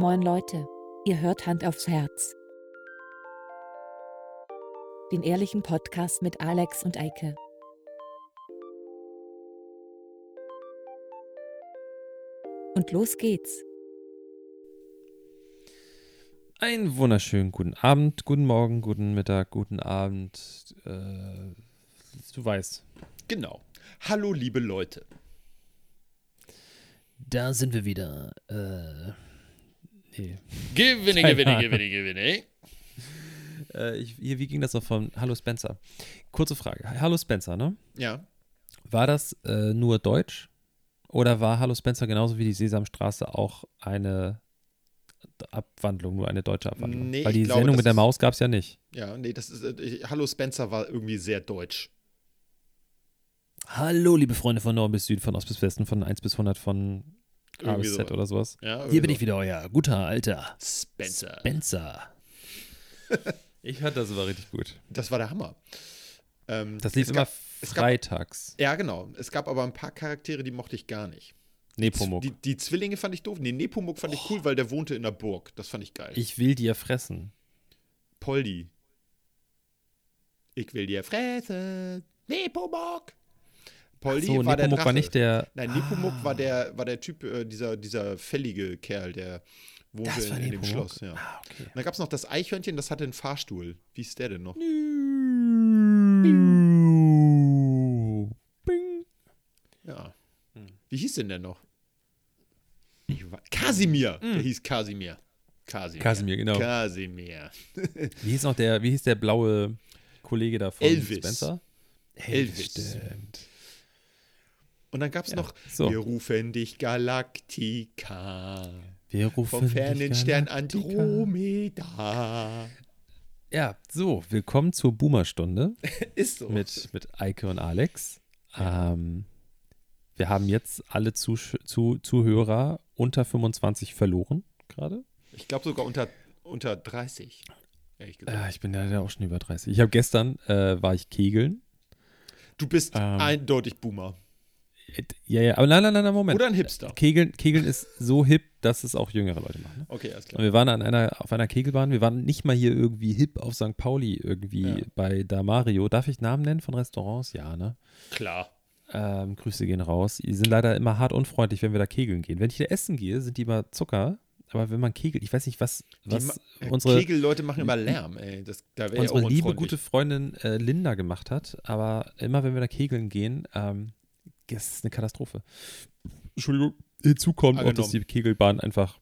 Moin Leute, ihr hört Hand aufs Herz. Den ehrlichen Podcast mit Alex und Eike. Und los geht's. Einen wunderschönen guten Abend, guten Morgen, guten Mittag, guten Abend. Äh, du weißt. Genau. Hallo, liebe Leute. Da sind wir wieder. Äh, nee. Gewinne, Keine gewinne, Ahnung. gewinne, gewinne. Äh, ich, hier, wie ging das noch von Hallo Spencer? Kurze Frage. Hallo Spencer, ne? Ja. War das äh, nur Deutsch? Oder war Hallo Spencer genauso wie die Sesamstraße auch eine Abwandlung, nur eine deutsche Abwandlung? Nee, Weil ich die glaube, Sendung mit der Maus gab es ja nicht. Ja, nee, das ist. Äh, Hallo Spencer war irgendwie sehr deutsch. Hallo, liebe Freunde von Nord bis Süd, von Ost bis Westen, von 1 bis 100, von A Irgendwie bis Z so. oder sowas. Ja, Hier bin ich wieder, euer guter Alter. Spencer. Spencer. ich fand das war richtig gut. Das war der Hammer. Ähm, Das lief immer gab, es gab- freitags. Ja, genau. Es gab aber ein paar Charaktere, die mochte ich gar nicht. Nepomuk. Die, die Zwillinge fand ich doof. Nee, Nepomuk fand ich cool, weil der wohnte in der Burg. Das fand ich geil. Ich will dir fressen. Poldi. Ich will dir fressen. Nepomuk. Poldi so, war der Nepomuk Drache. war nicht der. Nein, Nepomuk war der, war der Typ, äh, dieser, dieser fällige Kerl, der wohnte Das in, war in dem? Schloss. Ja. Ah, okay. Und dann gab es noch das Eichhörnchen, das hatte einen Fahrstuhl. Wie ist der denn noch? Bing. Ja. Hm. Wie hieß denn der noch? Kasimir. Der hieß Kasimir. Kasimir. Kasimir, Hm. genau. Kasimir. Wie hieß noch der, wie hieß der blaue Kollege da von Elvis. Spencer? Elvis. Stimmt. Und dann gab es Ja, noch so. Wir rufen dich Galaktika. Wir rufen Vom fernen Stern. Andromeda. Ja, so, willkommen zur Boomer-Stunde Ist so. mit, mit Eike und Alex. Ähm, wir haben jetzt alle Zusch zu Zuhörer unter 25 verloren gerade. Ich glaube sogar unter, unter 30. Ehrlich gesagt. Äh, ich bin ja ja auch schon über 30. Ich habe gestern, äh, war ich kegeln. Du bist ähm, eindeutig Boomer. Ja, ja, aber nein, nein, nein, nein, Moment. Oder ein Hipster. Kegeln, Kegeln ist so hip, dass es auch jüngere Leute machen. Ne? Okay, alles Und klar. wir waren an einer, auf einer Kegelbahn. Wir waren nicht mal hier irgendwie hip auf St. Pauli, irgendwie Ja. bei Damario. Darf ich Namen nennen von Restaurants? Ja, ne? Klar. Ähm, Grüße gehen raus. Die sind leider immer hart unfreundlich, wenn wir da kegeln gehen. Wenn ich da essen gehe, sind die immer Zucker. Aber wenn man kegelt, ich weiß nicht, was, Die was äh, unsere, Kegelleute machen immer Lärm, ey. Das, da wäre ich auch unsere liebe, gute Freundin äh, Linda gemacht hat. Aber immer, wenn wir da kegeln gehen, ähm, das ist eine Katastrophe. Entschuldigung. Hinzu kommt auch, dass die Kegelbahn einfach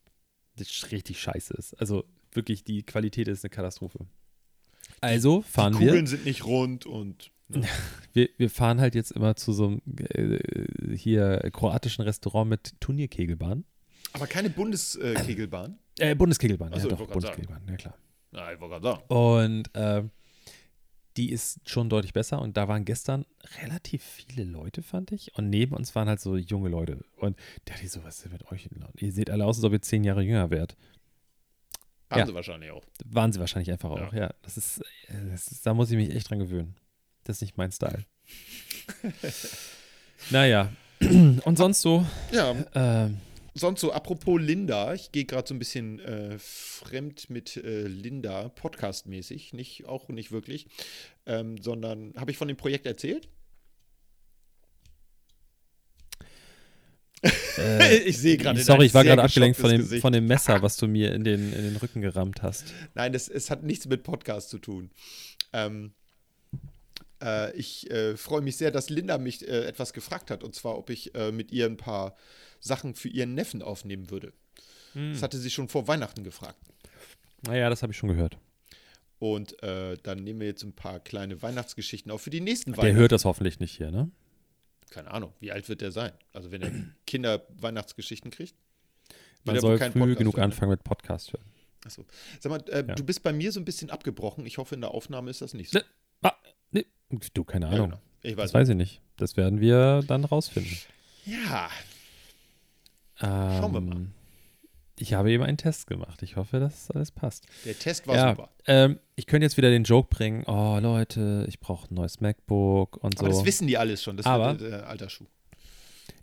richtig scheiße ist. Also wirklich, die Qualität ist eine Katastrophe. Also fahren Die wir. Kugeln sind nicht rund und. wir. Wir fahren halt jetzt immer zu so einem äh, hier kroatischen Restaurant mit Turnierkegelbahn. Aber keine Bundeskegelbahn. Äh, Bundeskegelbahn, Ach so, ja doch, Bundeskegelbahn, ja klar. Ja, ich wollte gerade sagen. Und ähm, die ist schon deutlich besser und da waren gestern relativ viele Leute, fand ich. Und neben uns waren halt so junge Leute. Und da dachte ich so, was ist denn mit euch? denn? Ihr seht alle aus, als ob ihr zehn Jahre jünger wärt. Haben Ja. sie wahrscheinlich auch. Waren sie wahrscheinlich einfach Ja. auch, ja. Das ist, das ist, da muss ich mich echt dran gewöhnen. Das ist nicht mein Style. naja. Und sonst so, Ja, ähm, sonst so, apropos Linda, ich gehe gerade so ein bisschen äh, fremd mit äh, Linda, podcastmäßig, nicht, auch nicht wirklich, ähm, sondern habe ich von dem Projekt erzählt? äh, ich sehe gerade. sorry, ich war gerade abgelenkt von dem, Gesicht. von dem Messer, was du mir in den, in den Rücken gerammt hast. Nein, das, es hat nichts mit Podcast zu tun. Ähm, äh, ich äh, freue mich sehr, dass Linda mich äh, etwas gefragt hat, und zwar, ob ich mit ihr ein paar Sachen für ihren Neffen aufnehmen würde. Hm. Das hatte sie schon vor Weihnachten gefragt. Naja, das habe ich schon gehört. Und äh, dann nehmen wir jetzt ein paar kleine Weihnachtsgeschichten auf für die nächsten Der Weihnachten. hört das hoffentlich nicht hier, ne? Keine Ahnung, wie alt wird der sein? Also, wenn er Kinder Weihnachtsgeschichten kriegt? Man soll früh Podcast genug hören, ne? anfangen mit Podcast hören. Achso. Sag mal, äh, Ja. du bist bei mir so ein bisschen abgebrochen. Ich hoffe, in der Aufnahme ist das nicht so. Ne, ah, nee, du, keine Ja, Ahnung. genau. Ich Das weiß. weiß ich nicht. Das werden wir dann rausfinden. Ja, Ähm, Schauen wir mal. Ich habe eben einen Test gemacht. Ich hoffe, dass alles passt. der Test war ja, super. ähm, ich könnte jetzt wieder den Joke bringen. Oh, Leute, ich brauche ein neues MacBook und Aber so. das wissen die alles schon. Das Aber- wird äh, alter Schuh.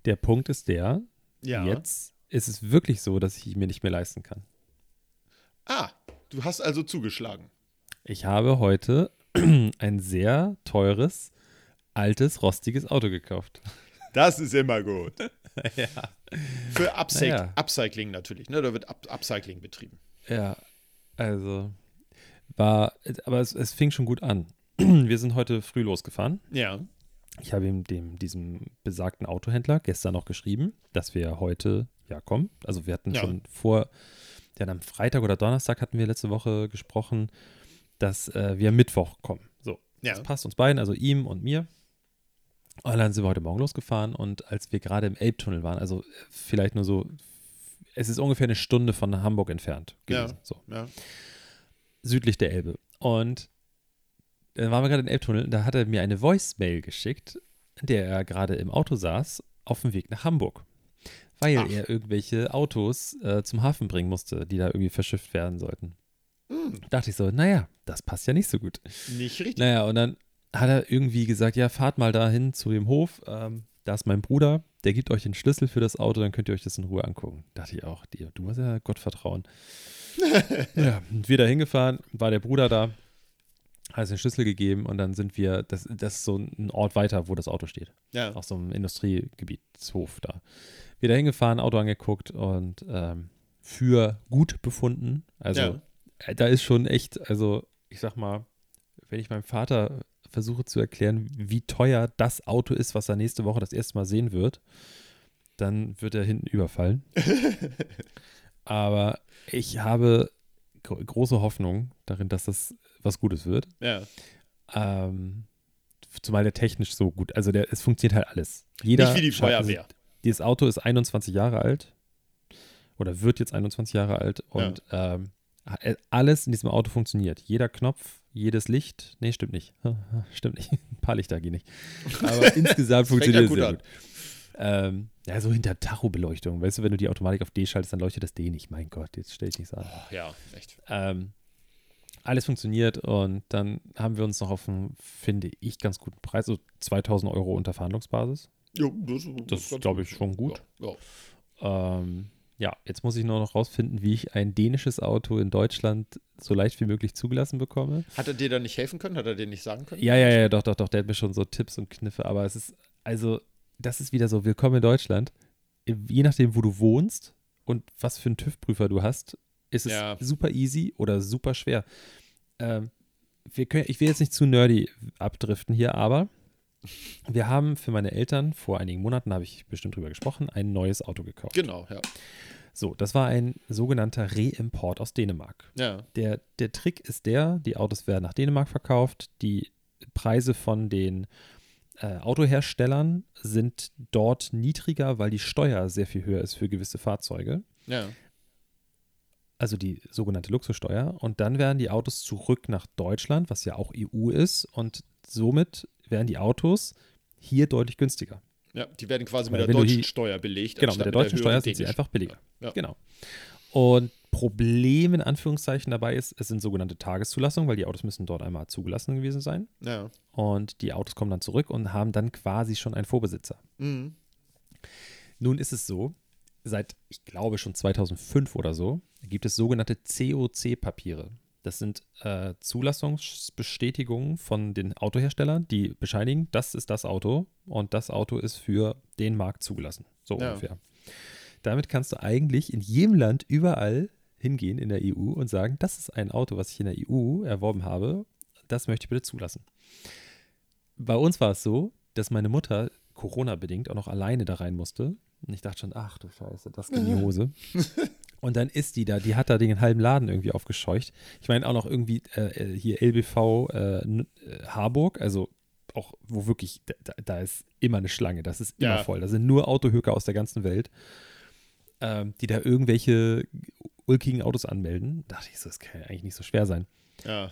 Der Punkt ist der, Ja. jetzt ist es wirklich so, dass ich ihn mir nicht mehr leisten kann. Ah, du hast also zugeschlagen. Ich habe heute ein sehr teures, altes, rostiges Auto gekauft. Das ist immer gut. ja. Für Upcy Naja. Upcycling natürlich, ne? Da wird Up Upcycling betrieben. Ja, also war, aber es, es fing schon gut an. Wir sind heute früh losgefahren. Ja. Ich habe ihm dem, diesem besagten Autohändler gestern noch geschrieben, dass wir heute ja kommen. Also wir hatten Ja. schon vor, ja, am Freitag oder Donnerstag hatten wir letzte Woche gesprochen, dass äh, wir Mittwoch kommen. So, Ja. das passt uns beiden, also ihm und mir. Und dann sind wir heute Morgen losgefahren und als wir gerade im Elbtunnel waren, also äh, vielleicht nur so, es ist ungefähr eine Stunde von Hamburg entfernt gewesen. Ja. So Ja. südlich der Elbe. Und dann waren wir gerade im Elbtunnel und da hat er mir eine Voicemail geschickt, in der er gerade im Auto saß, auf dem Weg nach Hamburg. Weil Ach. er irgendwelche Autos äh, zum Hafen bringen musste, die da irgendwie verschifft werden sollten. Hm, Dachte ich so, naja, das passt ja nicht so gut. nicht richtig. Naja, und dann hat er irgendwie gesagt, ja, fahrt mal dahin zu dem Hof, ähm, da ist mein Bruder, der gibt euch den Schlüssel für das Auto, dann könnt ihr euch das in Ruhe angucken. Dachte ich auch, du musst ja Gott vertrauen. ja, und wir da hingefahren, war der Bruder da, hat uns den Schlüssel gegeben und dann sind wir, das, das ist so ein Ort weiter, wo das Auto steht Ja. auf so einem Industriegebietshof da. Wieder hingefahren, Auto angeguckt und ähm, für gut befunden. Also Ja. äh, da ist schon echt, also ich sag mal, wenn ich meinem Vater versuche zu erklären, wie teuer das Auto ist, was er nächste Woche das erste Mal sehen wird, dann wird er hinten überfallen. Aber ich habe gro große Hoffnung darin, dass das was Gutes wird. Ja. Ähm, zumal der technisch so gut, also der, es funktioniert halt alles. Jeder Nicht wie die Schalter- also Feuerwehr. dieses Auto ist 21 Jahre alt oder wird jetzt 21 Jahre alt und ähm, äh, alles in diesem Auto funktioniert. Jeder Knopf, jedes Licht. Nee, stimmt nicht. Stimmt nicht. Ein paar Lichter gehen nicht. Aber insgesamt funktioniert ja es gut sehr an. gut. Ähm, ja, so hinter Tacho-Beleuchtung. Weißt du, wenn du die Automatik auf D schaltest, dann leuchtet das D nicht. Mein Gott, jetzt stell ich nicht so an. Oh, ja, echt. Ähm, alles funktioniert und dann haben wir uns noch auf einen, finde ich, ganz guten Preis, so 2000 Euro unter Verhandlungsbasis. Jo, das, Das ganz glaube ich schon gut. Ja. Ja. Ähm, ja, jetzt muss ich nur noch rausfinden, wie ich ein dänisches Auto in Deutschland so leicht wie möglich zugelassen bekomme. Hat er dir da nicht helfen können? Hat er dir nicht sagen können? Ja, ja, ja, doch, doch, doch, der hat mir schon so Tipps und Kniffe, aber es ist, also, das ist wieder so, willkommen in Deutschland. Je nachdem, wo du wohnst und was für einen TÜV-Prüfer du hast, ist es Ja. super easy oder super schwer. Ähm, wir können, ich will jetzt nicht zu nerdy abdriften hier, aber wir haben für meine Eltern, vor einigen Monaten habe ich bestimmt drüber gesprochen, ein neues Auto gekauft. Genau, ja. So, das war ein sogenannter Reimport aus Dänemark. Ja. Der, der Trick ist der, die Autos werden nach Dänemark verkauft, die Preise von den äh, Autoherstellern sind dort niedriger, weil die Steuer sehr viel höher ist für gewisse Fahrzeuge. Ja. Also die sogenannte Luxussteuer. Und dann werden die Autos zurück nach Deutschland, was ja auch EU ist. Und somit werden die Autos hier deutlich günstiger. Ja, die werden quasi Weil mit der deutschen hier- Steuer belegt. Genau, mit der deutschen Steuer sind sie einfach billiger. Ja. Genau. Und Problem in Anführungszeichen dabei ist, es sind sogenannte Tageszulassungen, weil die Autos müssen dort einmal zugelassen gewesen sein. Ja. Und die Autos kommen dann zurück und haben dann quasi schon einen Vorbesitzer. Mhm. Nun ist es so, seit, ich glaube schon 2005 oder so, gibt es sogenannte COC-Papiere. Das sind äh, Zulassungsbestätigungen von den Autoherstellern, die bescheinigen, das ist das Auto und das Auto ist für den Markt zugelassen. So Ja. ungefähr. Damit kannst du eigentlich in jedem Land überall hingehen in der EU und sagen, das ist ein Auto, was ich in der EU erworben habe, das möchte ich bitte zulassen. Bei uns war es so, dass meine Mutter Corona-bedingt auch noch alleine da rein musste. Und ich dachte schon, ach du Scheiße, das geht in die Hose. Und dann ist die da, die hat da den halben Laden irgendwie aufgescheucht. Ich meine auch noch irgendwie äh, hier LBV äh, äh, Harburg, also auch, wo wirklich, da, da- da ist immer eine Schlange, das ist immer Ja. voll. Da sind nur Autohöker aus der ganzen Welt, ähm, die da irgendwelche ulkigen Autos anmelden. Da dachte ich so, das kann ja eigentlich nicht so schwer sein Ja.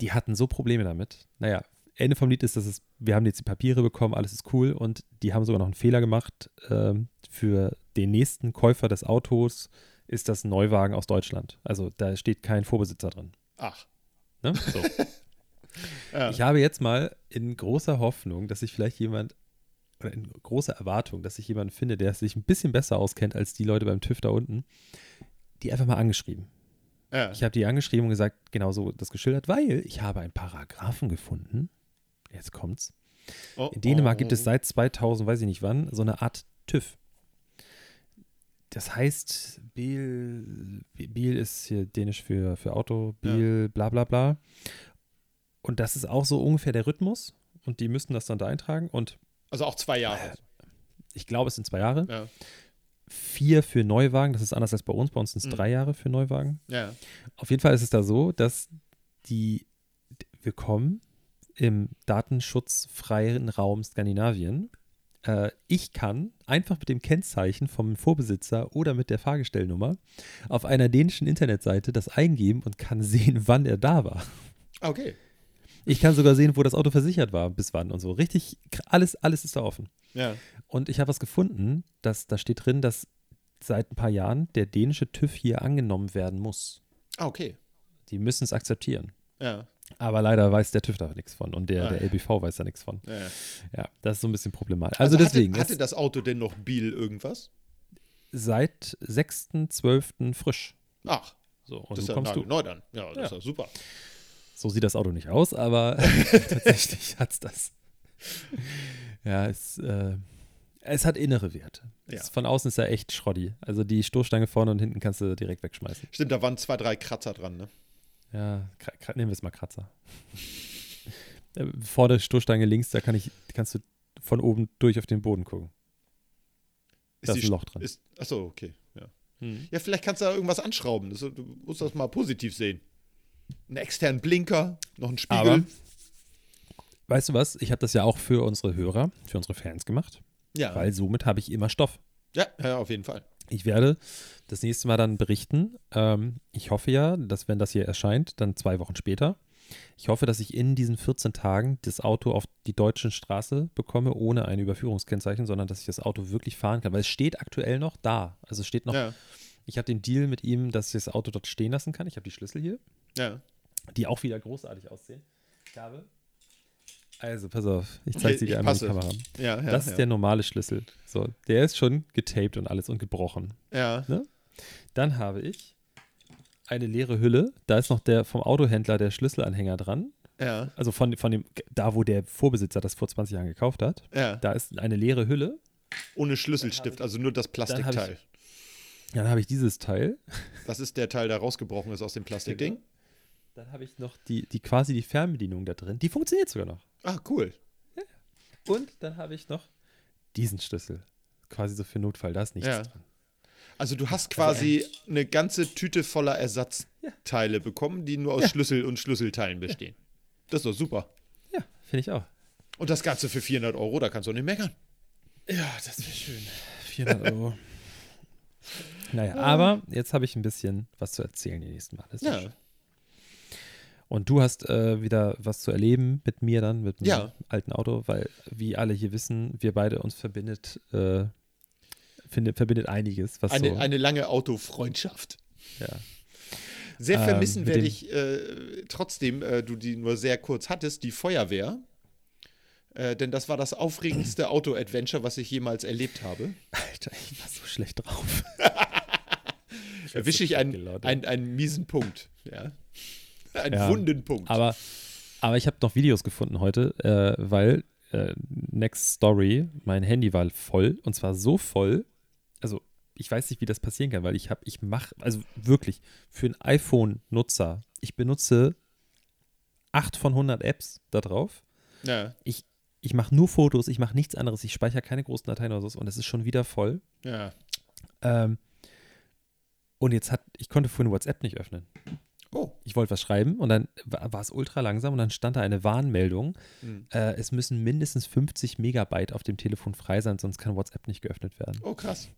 die hatten so Probleme damit. Naja, Ende vom Lied ist, dass es, wir haben jetzt die Papiere bekommen, alles ist cool und die haben sogar noch einen Fehler gemacht. Ähm, für den nächsten Käufer des Autos ist das Neuwagen aus Deutschland. Also da steht kein Vorbesitzer drin. Ach. Ne? So. Ja. Ich habe jetzt mal in großer Hoffnung, dass sich vielleicht jemand, oder in großer Erwartung, dass ich jemanden finde, der sich ein bisschen besser auskennt als die Leute beim TÜV da unten, die einfach mal angeschrieben. Ja. Ich habe die angeschrieben und gesagt, genau so das geschildert, weil ich habe einen Paragraphen gefunden. Jetzt kommt's. Oh, In Dänemark oh. gibt es seit 2000, weiß ich nicht wann, so eine Art TÜV. Das heißt, Biel, Biel ist hier dänisch für, für Auto, Biel, bla bla bla. Und das ist auch so ungefähr der Rhythmus. Und die müssten das dann da eintragen. Und Also auch zwei Jahre. ich glaube, es sind zwei Jahre. Ja. Vier für Neuwagen, das ist anders als bei uns. Bei uns sind es Mhm. drei Jahre für Neuwagen. Ja. Auf jeden Fall ist es da so, dass die willkommen im datenschutzfreien Raum Skandinavien. Äh, ich kann einfach mit dem Kennzeichen vom Vorbesitzer oder mit der Fahrgestellnummer auf einer dänischen Internetseite das eingeben und kann sehen, wann er da war. Okay. Ich kann sogar sehen, wo das Auto versichert war, bis wann und so. Richtig, alles, alles ist da offen. Ja. Und ich habe was gefunden, dass da steht drin, dass seit ein paar Jahren der dänische TÜV hier angenommen werden muss. Ah, okay. Die müssen es akzeptieren. Ja. Aber leider weiß der TÜV da nichts von und der, Ah, der. LBV weiß da nichts von. ja. Ja, das ist so ein bisschen problematisch. Also, deswegen, Hatte, hatte jetzt das Auto denn noch Biel irgendwas? seit 6.12. frisch. Ach, So, und das ist ja kommst du. neu dann. Ja, das Ja. ist ja super. So sieht das Auto nicht aus, aber tatsächlich hat es das. Ja, es, äh, es hat innere Werte. Ja. Es, von außen ist er echt schroddy. Also die Stoßstange vorne und hinten kannst du direkt wegschmeißen. Stimmt, da waren zwei, drei Kratzer dran, ne? Ja, nehmen wir es mal Kratzer. Äh, Vor der Stoßstange links, da kann ich, kannst du von oben durch auf den Boden gucken. Da ist die ein Loch drin. Ist, achso, okay. Ja. ja, vielleicht kannst du da irgendwas anschrauben. Das, du musst das mal positiv sehen. Einen externen Blinker, noch einen Spiegel. Aber weißt du was? Ich habe das ja auch für unsere Hörer, für unsere Fans gemacht, ja. weil somit habe ich immer Stoff. ja, ja, auf jeden Fall. Ich werde das nächste Mal dann berichten. Ähm, ich hoffe ja, dass wenn das hier erscheint, dann zwei Wochen später, ich hoffe, dass ich in diesen 14 Tagen das Auto auf die deutsche Straße bekomme, ohne ein Überführungskennzeichen, sondern dass ich das Auto wirklich fahren kann, weil es steht aktuell noch da. Also es steht noch, Ja, ich habe den Deal mit ihm, dass ich das Auto dort stehen lassen kann. Ich habe die Schlüssel hier, ja. die auch wieder großartig aussehen. Ich habe, also pass auf, ich zeige sie ich dir einmal in die passe. Kamera. Ja, ja. das ja. ist der normale Schlüssel. So, der ist schon getaped und alles und gebrochen. Ja, Dann habe ich eine leere Hülle. Da ist noch der vom Autohändler der Schlüsselanhänger dran. ja, Also von, von dem, da wo der Vorbesitzer das vor 20 Jahren gekauft hat. ja. Da ist eine leere Hülle. Ohne Schlüsselstift, also nur das Dann habe Plastikteil. Dann habe ich dieses Teil. Das ist der Teil, der rausgebrochen ist aus dem Plastikding. Dann habe ich noch die, die quasi die Fernbedienung da drin. Die funktioniert sogar noch. Ah, cool. Und dann habe ich noch diesen Schlüssel. Quasi so für Notfall. Da ist nichts Ja. dran. Also du hast quasi eine ganze Tüte voller Ersatzteile bekommen, die nur aus Schlüssel und Schlüsselteilen bestehen. Das ist doch super. Ja, finde ich auch. Und das Ganze für 400 Euro, da kannst du auch nicht meckern. Ja, das wäre schön. 400 Euro. naja, aber jetzt habe ich ein bisschen was zu erzählen die nächsten Mal. Das ist Ja. Und du hast äh, wieder was zu erleben mit mir dann, mit meinem Ja. alten Auto, weil, wie alle hier wissen, wir beide uns verbindet, äh, finde, verbindet einiges, Eine, so, eine lange Autofreundschaft. ja. Sehr Ähm, vermissen mit werde ich äh, trotzdem, äh, du die nur sehr kurz hattest, die Feuerwehr. Äh, denn das war das aufregendste Auto-Adventure, was ich jemals erlebt habe. Alter, ich war so schlecht drauf. Erwische ich einen, einen, einen miesen Punkt. Ja. Einen Ja, wunden Punkt. Aber, aber ich habe noch Videos gefunden heute, äh, weil äh, Next Story, mein Handy war voll und zwar so voll, also ich weiß nicht, wie das passieren kann, weil ich habe, ich mache, also wirklich, für einen iPhone-Nutzer, ich benutze 8 von 100 Apps da drauf. ja, Ich mache nur Fotos, ich mache nichts anderes, ich speichere keine großen Dateien oder so und es ist schon wieder voll. ja. Ähm, und jetzt hat, ich konnte vorhin WhatsApp nicht öffnen. Oh. ich wollte was schreiben und dann wa- war es ultra langsam und dann stand da eine Warnmeldung. Hm. Äh, es müssen mindestens 50 Megabyte auf dem Telefon frei sein, sonst kann WhatsApp nicht geöffnet werden. Oh, krass.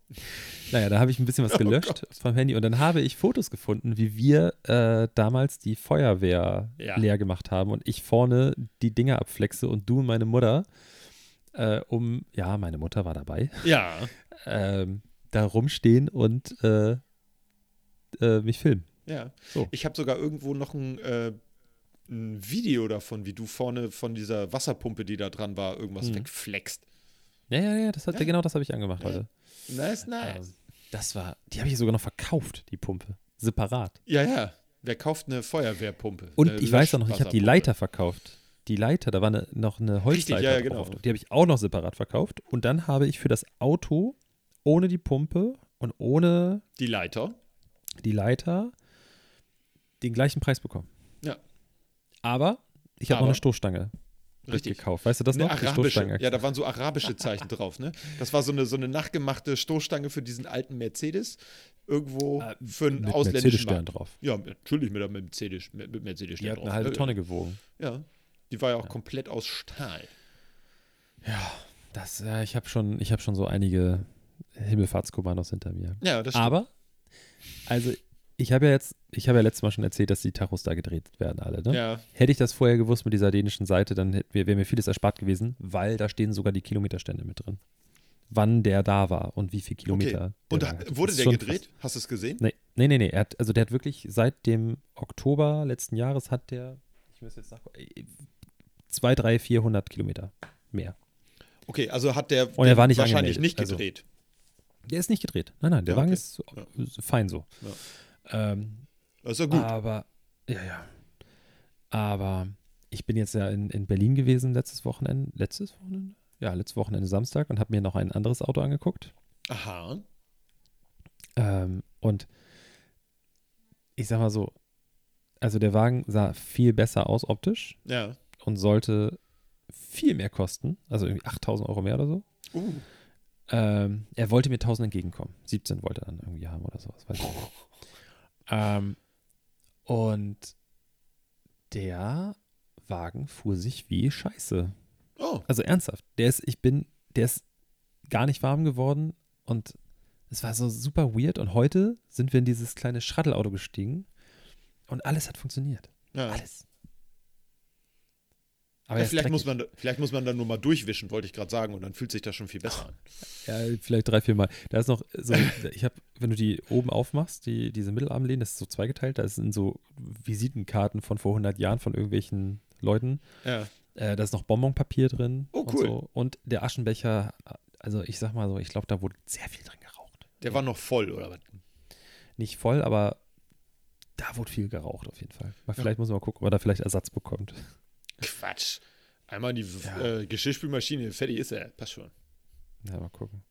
Naja, da habe ich ein bisschen was Oh gelöscht vom Handy und dann habe ich Fotos gefunden, wie wir äh, damals die Feuerwehr Ja. leer gemacht haben und ich vorne die Dinger abflexe und du und meine Mutter, äh, um, ja, meine Mutter war dabei, Ja. ähm, da rumstehen und äh, äh, mich filmen. Ja. So. Ich habe sogar irgendwo noch ein, äh, ein Video davon, wie du vorne von dieser Wasserpumpe, die da dran war, irgendwas Mhm. wegflext. Ja, ja, ja, das hat, Ja. genau das habe ich angemacht Ja. heute. Nice, nice. Ähm, das war, die habe ich sogar noch verkauft, die Pumpe. Separat. ja, ja. Wer kauft eine Feuerwehrpumpe? Und Eine ich weiß auch noch, ich habe die. Leiter verkauft. Die Leiter, da war eine, noch eine Holzleiter ja, ja, genau. drauf. Die habe ich auch noch separat verkauft. Und dann habe ich für das Auto ohne die Pumpe und ohne Die Leiter. die Leiter den gleichen Preis bekommen. Ja. Aber ich habe noch eine Stoßstange Richtig. gekauft. Weißt du das Eine noch? Arabische. Stoßstange. Ja, da waren so arabische Zeichen drauf, ne? Das war so eine, so eine nachgemachte Stoßstange für diesen alten Mercedes. Irgendwo Äh, für einen mit ausländischen Mercedes-Stern drauf. Ja, natürlich mit, mit Mercedes, mit, mit Mercedes Die hat drauf. eine halbe ne? Tonne gewogen. Ja. Die war ja auch komplett aus Stahl. Das, äh, ich habe schon, ich habe schon so einige Himmelfahrtskommandos hinter mir. Ja, das stimmt. Aber, also ich habe ja jetzt, ich habe ja letztes Mal schon erzählt, dass die Tachos da gedreht werden alle. Ne? Ja, Hätte ich das vorher gewusst mit dieser dänischen Seite, dann wäre mir vieles erspart gewesen, weil da stehen sogar die Kilometerstände mit drin. Wann der da war und wie viel Kilometer. okay. der Und da, wurde der gedreht? Hast du es gesehen? Nee, nee, nee, nee. Hat, also der hat wirklich seit dem Oktober letzten Jahres hat der, ich muss jetzt nachgucken, äh, zwei, drei, 400 Kilometer mehr. Okay, also hat der Und er war nicht wahrscheinlich angemeldet, nicht also- gedreht. Der ist nicht gedreht. Nein, nein, der Ja, Wagen okay. ist fein so. Ähm, Das ist ja gut. Aber, ja, ja. Aber ich bin jetzt ja in, in Berlin gewesen letztes Wochenende. Letztes Wochenende? Ja, letztes Wochenende Samstag und habe mir noch ein anderes Auto angeguckt. Aha. Ähm, und ich sag mal so, also der Wagen sah viel besser aus optisch Ja. und sollte viel mehr kosten, also irgendwie 8000 Euro mehr oder so. Uh. Ähm, er wollte mir 1000 entgegenkommen. 17 wollte er dann irgendwie haben oder sowas. Weiß ich nicht. ähm, und der Wagen fuhr sich wie Scheiße. Oh. Also ernsthaft. Der ist, ich bin, der ist gar nicht warm geworden und es war so super weird. Und heute sind wir in dieses kleine Shuttle-Auto gestiegen und alles hat funktioniert. Ja. Alles. Aber Ja, vielleicht, muss man, vielleicht muss man dann nur mal durchwischen, wollte ich gerade sagen, und dann fühlt sich das schon viel besser an. Ja, vielleicht drei, vier Mal. Da ist noch so, ich habe, wenn du die oben aufmachst, die, diese Mittelarmlehnen, das ist so zweigeteilt, da sind so Visitenkarten von vor 100 Jahren von irgendwelchen Leuten. Ja. Äh, da ist noch Bonbonpapier drin. Oh, Und, cool. so. und der Aschenbecher, also ich sag mal so, ich glaube, da wurde sehr viel drin geraucht. Der war noch voll, oder was? Nicht voll, aber da wurde viel geraucht auf jeden Fall. Mal, vielleicht muss man mal gucken, ob er da vielleicht Ersatz bekommt. Quatsch. Einmal in die Ja. äh, Geschirrspülmaschine, fertig ist er. Passt schon. Ja, mal gucken.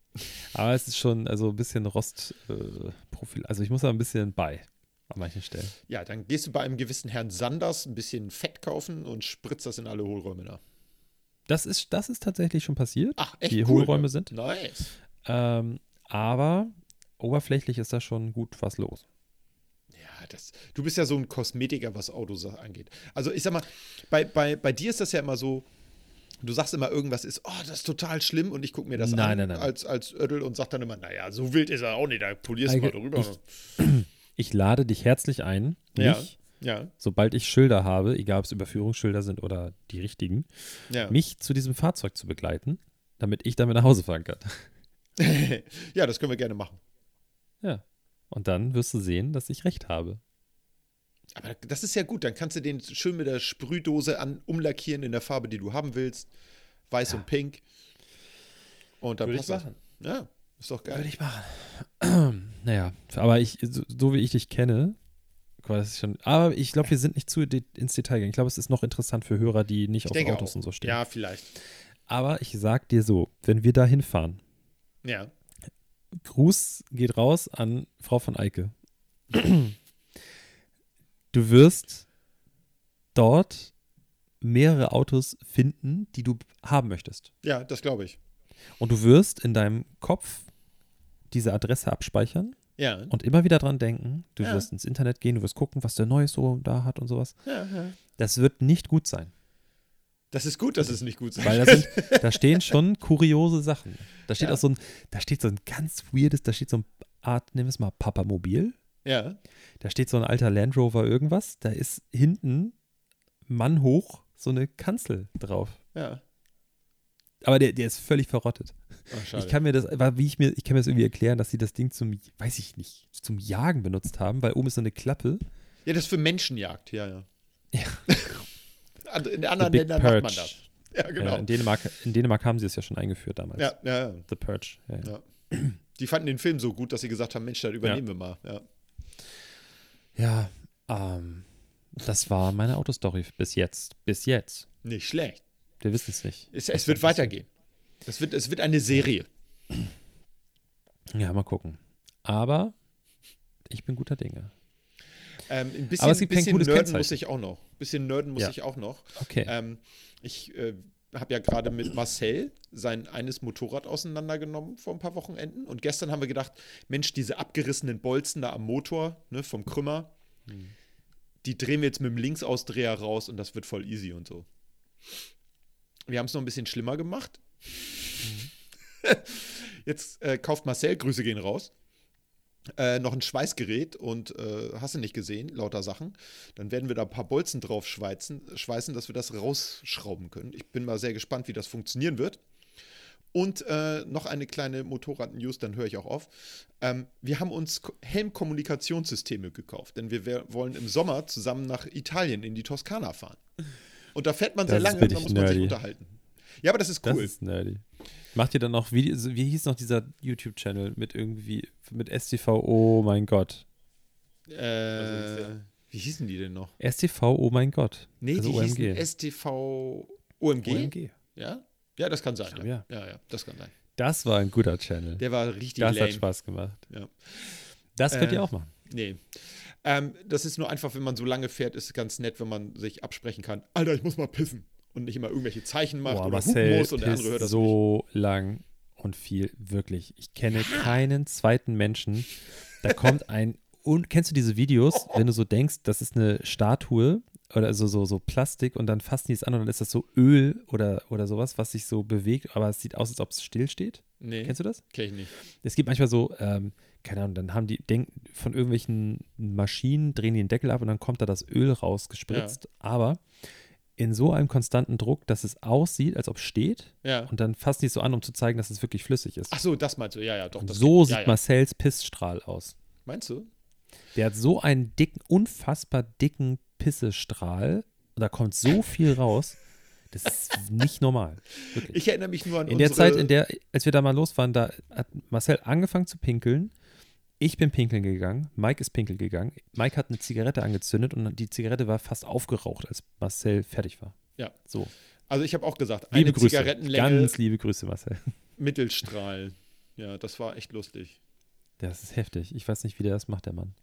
Aber es ist schon, also ein bisschen Rostprofil. Äh, also ich muss da ein bisschen bei an manchen Stellen. Ja, dann gehst du bei einem gewissen Herrn Sanders ein bisschen Fett kaufen und spritzt das in alle Hohlräume nach. Das ist, das ist tatsächlich schon passiert. Ach, echt? die cool, Hohlräume ja. sind. Nice. Ähm, aber oberflächlich ist da schon gut was los. Ja, das, du bist ja so ein Kosmetiker, was Autos angeht. Also ich sag mal, bei, bei, bei dir ist das ja immer so, du sagst immer, irgendwas ist, oh, das ist total schlimm und ich gucke mir das Nein, an nein, nein. als, als Ödel und sag dann immer, naja, so wild ist er auch nicht, da polierst du mal drüber. Ich lade dich herzlich ein, Ja. mich, ja, sobald ich Schilder habe, egal ob es Überführungsschilder sind oder die richtigen, ja. mich zu diesem Fahrzeug zu begleiten, damit ich damit nach Hause fahren kann. ja, das können wir gerne machen. Ja. Und dann wirst du sehen, dass ich recht habe. Aber das ist ja gut, dann kannst du den schön mit der Sprühdose an, umlackieren in der Farbe, die du haben willst. Weiß und pink. Und dann Würde passt ich das. machen. Ja, ist doch geil. Würde ich machen. naja, aber ich, so, so wie ich dich kenne, das ist schon, aber ich glaube, wir sind nicht zu de ins Detail gegangen. Ich glaube, es ist noch interessant für Hörer, die nicht Ich auf Autos auch. und so stehen. Ja, vielleicht. Aber ich sag dir so, wenn wir da hinfahren, Ja. Gruß geht raus an Frau von Eike. Du wirst dort mehrere Autos finden, die du haben möchtest. Ja, das glaube ich. Und du wirst in deinem Kopf diese Adresse abspeichern Ja. und immer wieder dran denken. Du Ja. wirst ins Internet gehen, du wirst gucken, was der Neues so da hat und sowas. ja, ja. Das wird nicht gut sein. Das ist gut, dass es nicht gut sein Weil da, sind, da stehen schon kuriose Sachen. Da steht Ja. auch so ein, da steht so ein ganz weirdes, da steht so eine Art, nehmen wir es mal Papamobil. Ja. Da steht so ein alter Land Rover irgendwas. Da ist hinten Mann hoch so eine Kanzel drauf. Ja. Aber der, der ist völlig verrottet. Schade. Ich kann mir das, aber wie ich mir, ich kann mir das irgendwie erklären, dass sie das Ding zum, weiß ich nicht, zum Jagen benutzt haben, weil oben ist so eine Klappe. ja, das ist für Menschenjagd, ja, ja. Ja. In anderen Ländern macht man Purge. das. Ja, Ja, genau. in, Dänemark, in Dänemark haben sie es ja schon eingeführt damals. Ja, ja, ja. The Purge. Ja, ja. ja. Die fanden den Film so gut, dass sie gesagt haben, Mensch, das übernehmen wir mal. Ja. ja, Ähm, das war meine Autostory bis jetzt. Bis jetzt. Nicht schlecht. Wir wissen es nicht. Es, es wird weitergehen. Es wird, es wird eine Serie. Ja, mal gucken. Aber ich bin guter Dinge. Ähm, ein bisschen, Aber es gibt kein bisschen cooles nerden Kennzeichen. muss ich auch noch. Bisschen nerden muss Ja. ich auch noch. Okay. Ähm, ich äh, habe ja gerade mit Marcel sein eines Motorrad auseinandergenommen vor ein paar Wochenenden. Und gestern haben wir gedacht, Mensch, diese abgerissenen Bolzen da am Motor ne, vom Krümmer, die drehen wir jetzt mit dem Linksausdreher raus und das wird voll easy und so. Wir haben es noch ein bisschen schlimmer gemacht. Jetzt äh, kauft Marcel, Grüße gehen raus, äh, noch ein Schweißgerät und äh, hast du nicht gesehen, lauter Sachen. Dann werden wir da ein paar Bolzen drauf schweißen, schweißen, dass wir das rausschrauben können. Ich bin mal sehr gespannt, wie das funktionieren wird. Und äh, noch eine kleine Motorrad-News, dann höre ich auch auf. Ähm, wir haben uns Ko- Helm-Kommunikationssysteme gekauft, denn wir wollen im Sommer zusammen nach Italien in die Toskana fahren. Und da fährt man sehr Das ist lange und da muss man sich nerdy. unterhalten. Ja, aber das ist Das cool. ist nerdy. Macht ihr dann noch Videos, wie hieß noch dieser YouTube-Channel mit irgendwie, mit STV, oh mein Gott. äh, wie hießen die denn noch? STV, oh mein Gott. Nee, also die OMG. hießen STV OMG. OMG. Ja? Ja, das kann sein. glaub, ja. ja, ja, das kann sein. Das war ein guter Channel. Der war richtig das lame. hat Spaß gemacht. Ja. Das könnt Äh, ihr auch machen. Nee. Ähm, das ist nur einfach, wenn man so lange fährt, ist es ganz nett, wenn man sich absprechen kann. Alter, ich muss mal pissen. Und nicht immer irgendwelche Zeichen macht Boah, oder Marcel muss und der andere hört das nicht. so lang und viel, wirklich. Ich kenne keinen zweiten Menschen. Da kommt ein, und kennst du diese Videos, wenn du so denkst, das ist eine Statue oder so, so, so Plastik und dann fassen die es an und dann ist das so Öl oder, oder sowas, was sich so bewegt, aber es sieht aus, als ob es stillsteht. Nee, Kennst du das? kenn ich nicht. Es gibt manchmal so, ähm, keine Ahnung, dann haben die denk, von irgendwelchen Maschinen, drehen die den Deckel ab und dann kommt da das Öl rausgespritzt. Aber in so einem konstanten Druck, dass es aussieht, als ob es steht. Ja. Und dann fassen die es so an, um zu zeigen, dass es wirklich flüssig ist. Ach so, das meinst du. Ja, ja, doch. so geht. sieht ja, ja. Marcells Pissstrahl aus. Meinst du? Der hat so einen dicken, unfassbar dicken Pissestrahl. Und da kommt so viel raus. Das ist nicht normal. Wirklich. Ich erinnere mich nur an In der Zeit, in der, als wir da mal los waren, da hat Marcel angefangen zu pinkeln. Ich bin pinkeln gegangen. Mike ist pinkeln gegangen. Mike hat eine Zigarette angezündet und die Zigarette war fast aufgeraucht, als Marcel fertig war. Ja. So. Also ich habe auch gesagt, Liebe eine Grüße. Zigarettenlänge, Ganz liebe Grüße, Marcel. Mittelstrahl. Ja, das war echt lustig. Das ist heftig. Ich weiß nicht, wie der das macht, der Mann.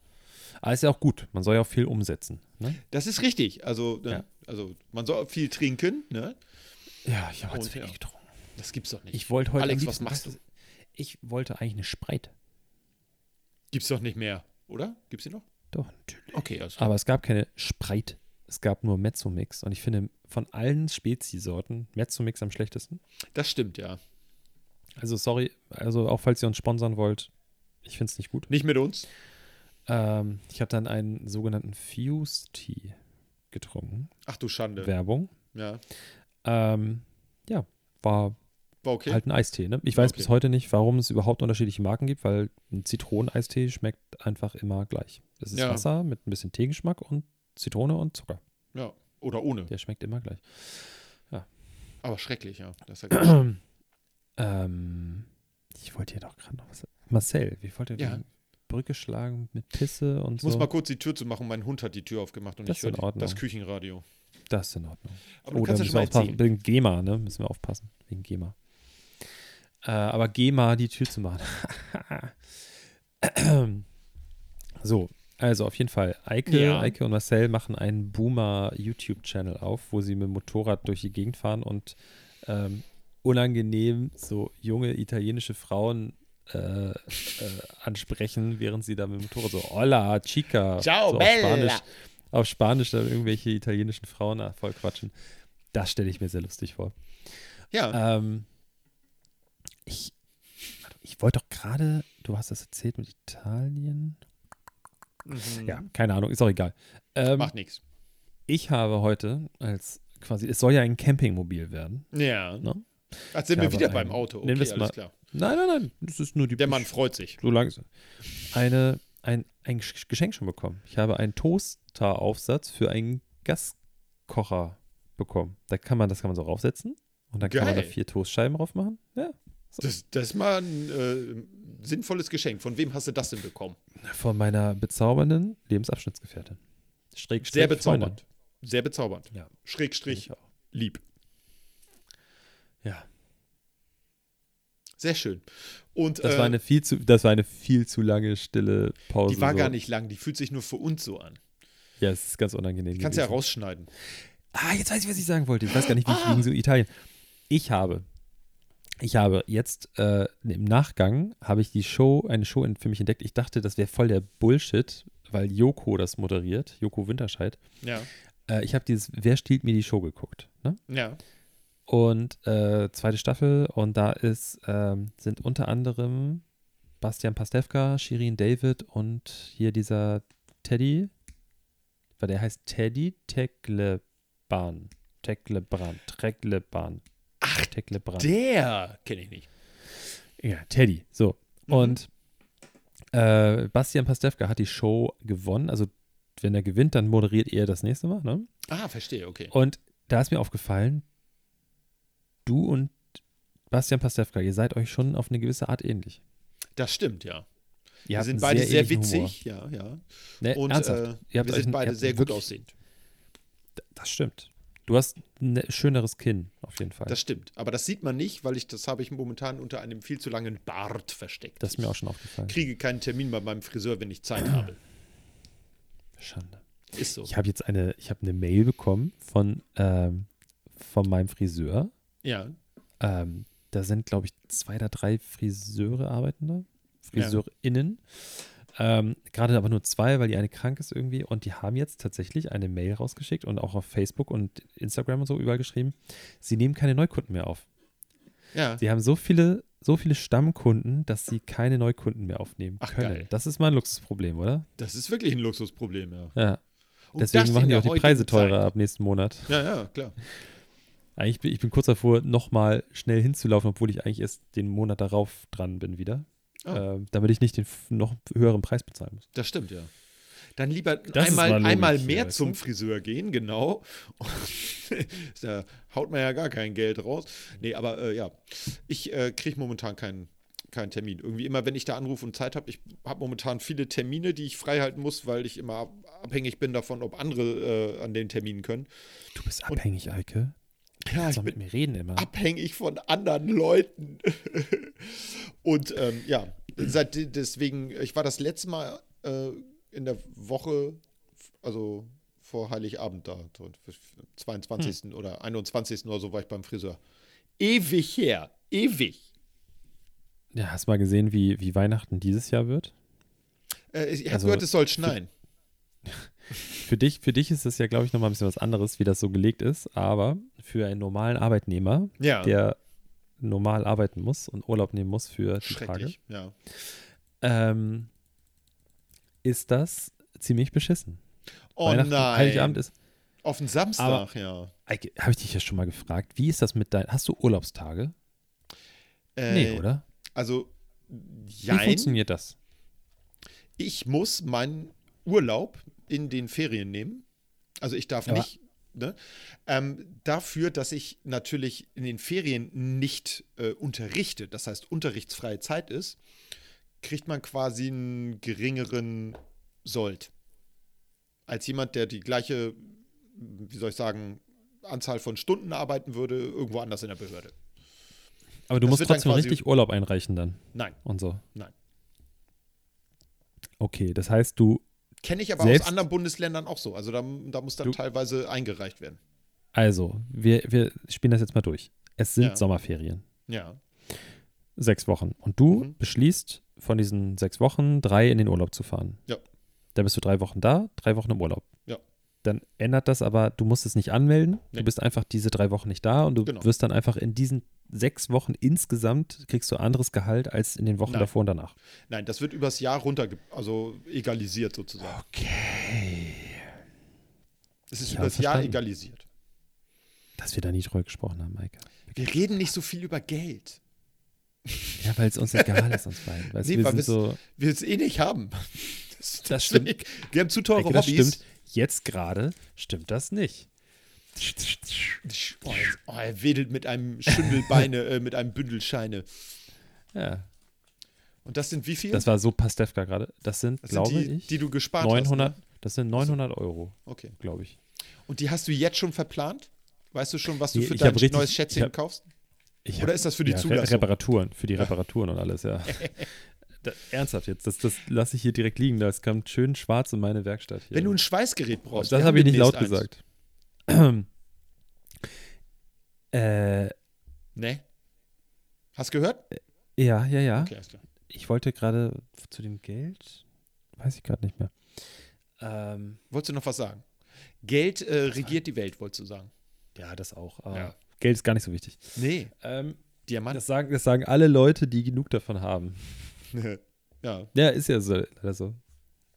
Aber ist ja auch gut. Man soll ja auch viel umsetzen. Ne? Das ist richtig. Also, ne? Ja. also man soll viel trinken, ne? Ja, ich habe heute zu ja. wenig getrunken. Das gibt's doch nicht. Ich wollte heute. Alex, was machst weißt Ich wollte eigentlich eine Spreit. Gibt's doch nicht mehr, oder? Gibt's die noch? Doch, natürlich. Okay, also. Aber es gab keine Spreit. Es gab nur Mezzomix. Und ich finde von allen Spezi-Sorten Mezzomix am schlechtesten. Das stimmt, ja. Also sorry, also auch falls ihr uns sponsern wollt, ich finde es nicht gut. Nicht mit uns. Ähm, ich habe dann einen sogenannten Fuse Tea getrunken. Ach du Schande. Werbung. Ja. Ähm, ja, War okay. halt ein Eistee. Ne? Ich weiß Okay. bis heute nicht, warum es überhaupt unterschiedliche Marken gibt, weil ein Zitroneneistee schmeckt einfach immer gleich. Das ist Ja. Wasser mit ein bisschen Teegeschmack und Zitrone und Zucker. ja. Oder ohne. Der schmeckt immer gleich. Aber schrecklich, ja. Ja ähm, ich wollte hier doch gerade noch was. Marcel, wie wollt ihr Ja. die Brücke schlagen mit Pisse und Ich so? muss mal kurz die Tür zu machen. Mein Hund hat die Tür aufgemacht und Das ich höre in die- Ordnung. das Küchenradio. Das ist in Ordnung. Aber du Oh, kannst ja müssen schon wir mal aufpassen. erzählen. Wegen GEMA, ne? Müssen wir aufpassen. Wegen GEMA. Äh, aber GEMA die Tür zu machen. so, also auf jeden Fall. Eike, Ja. Eike und Marcel machen einen Boomer-YouTube-Channel auf, wo sie mit dem Motorrad durch die Gegend fahren und ähm, unangenehm so junge italienische Frauen äh, äh, ansprechen, während sie da mit dem Motorrad so Hola, Chica. Ciao, so auf Bella. Spanisch, auf Spanisch dann irgendwelche italienischen Frauen äh, voll quatschen. Das stelle ich mir sehr lustig vor. Ja. Ähm, ich, ich wollte doch gerade, du hast das erzählt mit Italien. Mhm. Ja, keine Ahnung, ist auch egal. Ähm, Macht nichts. ich habe heute als quasi, es soll ja ein Campingmobil werden. Ja. Ne? Als sind Ich wir wieder einen- beim Auto. Okay, alles mal- klar. Nein, nein, nein, das ist nur die. Der Mann freut sich. So langsam. Eine, ein, ein Gesch- Geschenk schon bekommen. Ich habe einen Toasteraufsatz für einen Gaskocher bekommen. Da kann man, das kann man so raufsetzen und dann kann man da Geil. vier Toastscheiben drauf machen. Ja. Das, das ist mal ein äh, sinnvolles Geschenk. Von wem hast du das denn bekommen? Von meiner bezaubernden Lebensabschnittsgefährtin. Schräg, Sehr Strich, Freunde. bezaubernd. Sehr bezaubernd. Ja, Schrägstrich ich lieb. Ja, Sehr schön. Und das äh, war eine viel zu, das war eine viel zu lange stille Pause. die war so. gar nicht lang, die fühlt sich nur für uns so an. Ja, es ist ganz unangenehm. Die kannst du ja rausschneiden. Ah, jetzt weiß ich, was ich sagen wollte. Ich weiß gar nicht, wie ich Ah. wegen so Italien. Ich habe, ich habe jetzt äh, im Nachgang habe ich die Show, eine Show für mich entdeckt. Ich dachte, das wäre voll der Bullshit, weil Joko das moderiert, Joko Winterscheid. Ja. Äh, ich habe dieses Wer stiehlt mir die Show geguckt. Ne? Ja. Und äh, zweite Staffel und da ist, ähm, sind unter anderem Bastian Pastewka, Shirin David und hier dieser Teddy, weil der heißt Teddy Tekleban. Teklebrand. Tekleban. Ach, Teklebrand. Der kenne ich nicht. Ja, Teddy. So. Mhm. Und äh, Bastian Pastewka hat die Show gewonnen. Also, wenn er gewinnt, dann moderiert er das nächste Mal. Ne? Ah, verstehe, okay. Und da ist mir aufgefallen, du und Bastian Pastewka, ihr seid euch schon auf eine gewisse Art ähnlich. Das stimmt, ja. Ihr Wir sind beide sehr, ähnlichen witzig, ja, ja. Humor. Ne, Und ernsthaft. äh, wir sind ein- beide sehr gut aussehend. Das stimmt. Du hast ein schöneres Kinn, auf jeden Fall. Das stimmt. Aber das sieht man nicht, weil ich das habe ich momentan unter einem viel zu langen Bart versteckt. Das ist mir auch schon aufgefallen. Ich kriege keinen Termin bei meinem Friseur, wenn ich Zeit habe. Schande. Ist so. Ich habe jetzt eine, ich habe eine Mail bekommen von, ähm, von meinem Friseur. Ja. Ähm, da sind, glaube ich, zwei oder drei Friseure arbeiten da. FriseurInnen. Ähm, Gerade aber nur zwei, weil die eine krank ist irgendwie. Und die haben jetzt tatsächlich eine Mail rausgeschickt und auch auf Facebook und Instagram und so überall geschrieben, sie nehmen keine Neukunden mehr auf. Ja. Sie haben so viele, so viele Stammkunden, dass sie keine Neukunden mehr aufnehmen Ach, können. geil. Das ist mal ein Luxusproblem, oder? Das ist wirklich ein Luxusproblem, ja. Ja. Und Deswegen machen die auch die Preise teurer Zeit. ab nächsten Monat. Ja, ja, klar. Eigentlich bin ich bin kurz davor, nochmal schnell hinzulaufen, obwohl ich eigentlich erst den Monat darauf dran bin wieder. Ah. Ähm, damit ich nicht den noch höheren Preis bezahlen muss. Das stimmt, ja. Dann lieber Das einmal, logisch, einmal ja, mehr weißt zum? Friseur gehen, genau. da haut man ja gar kein Geld raus. Nee, aber äh, ja, ich äh, kriege momentan keinen keinen Termin. Irgendwie immer, wenn ich da anrufe und Zeit habe, ich habe momentan viele Termine, die ich frei halten muss, weil ich immer ab- abhängig bin davon, ob andere äh, an den Terminen können. Du bist Und- abhängig, Eike. Ja, ich mit mir reden immer. abhängig von anderen Leuten. und ähm, ja, seit, deswegen, ich war das letzte Mal äh, in der Woche, also vor Heiligabend da, so 22. oder 21. oder so war ich beim Friseur. Ewig her, ewig. Ja, hast mal gesehen, wie, wie Weihnachten dieses Jahr wird? Äh, ich habe Also, gehört, es soll schneien. Für dich, für dich ist das ja, glaube ich, nochmal ein bisschen was anderes, wie das so gelegt ist. Aber für einen normalen Arbeitnehmer, Ja, der normal arbeiten muss und Urlaub nehmen muss für die Tage. Ja. ähm, ist das ziemlich beschissen. Oh nein. Heiligabend ist. Auf den Samstag, ja. Eike, Habe ich dich ja schon mal gefragt, wie ist das mit deinen. Hast du Urlaubstage? Äh, nee, oder? Also, Wie jein. funktioniert das? ich muss meinen Urlaub in den Ferien nehmen. Also ich darf Aber- nicht. Ne? Ähm, dafür, dass ich natürlich in den Ferien nicht äh, unterrichte, das heißt unterrichtsfreie Zeit ist, kriegt man quasi einen geringeren Sold. Als jemand, der die gleiche, wie soll ich sagen, Anzahl von Stunden arbeiten würde, irgendwo anders in der Behörde. Aber du Das musst trotzdem richtig Urlaub einreichen dann Nein, und so. Nein. Okay, das heißt, du, kenne ich aber Selbst- aus anderen Bundesländern auch so. Also da, da muss dann teilweise eingereicht werden. also, wir, wir spielen das jetzt mal durch. Es sind Ja. Sommerferien. Ja. Sechs Wochen. Und du Mhm. beschließt, von diesen sechs Wochen drei in den Urlaub zu fahren. Ja. Dann bist du drei Wochen da, drei Wochen im Urlaub. Ja. Dann ändert das aber, du musst es nicht anmelden. Nee. Du bist einfach diese drei Wochen nicht da und du Genau. wirst dann einfach in diesen sechs Wochen insgesamt kriegst du anderes Gehalt als in den Wochen Nein. davor und danach. Nein, das wird übers Jahr runter, also egalisiert sozusagen. Okay. Es ist Ich übers Jahr egalisiert. Dass wir da nie drüber gesprochen haben, Maike. Wir reden nicht so viel über Geld. Ja, weil es uns egal ist, uns beiden. Weißt, Nee, wir weil wir's- so, Wir es eh nicht haben. Das, Das stimmt. Wir haben zu teure das Hobbys. stimmt. Jetzt gerade stimmt das nicht. Oh, jetzt- oh, er wedelt mit einem Schündelbeine, äh, mit einem Bündel Scheine. Ja, Und das sind wie viel? das war so Pastewka gerade. Das sind, das sind glaube die, ich, die du gespart 900, hast. Ne? Das sind 900 Euro, Okay. glaube ich. Und die hast du jetzt schon verplant? Weißt du schon, was du Nee, für dein hab richtig- neues Schätzchen hab- kaufst? Ich Oder hab- ist das für die ja, Zulassung? Reparaturen, für die Reparaturen und alles, ja. da, ernsthaft jetzt, das, das lasse ich hier direkt liegen. Das kommt schön schwarz in meine Werkstatt hier. Wenn du ein Schweißgerät brauchst. das habe ich nicht laut demnächst gesagt. äh, Ne? Hast gehört? ja, ja, ja. Okay. Ich wollte gerade zu dem Geld, weiß ich gerade nicht mehr. Ähm, Wolltest du noch was sagen? Geld äh, regiert die Welt, wolltest du sagen. ja, das auch. Ja. Geld ist gar nicht so wichtig. Nee, Ähm, Diamant. das, sagen, das sagen alle Leute, die genug davon haben. ja. Ja, ist ja so, leider so.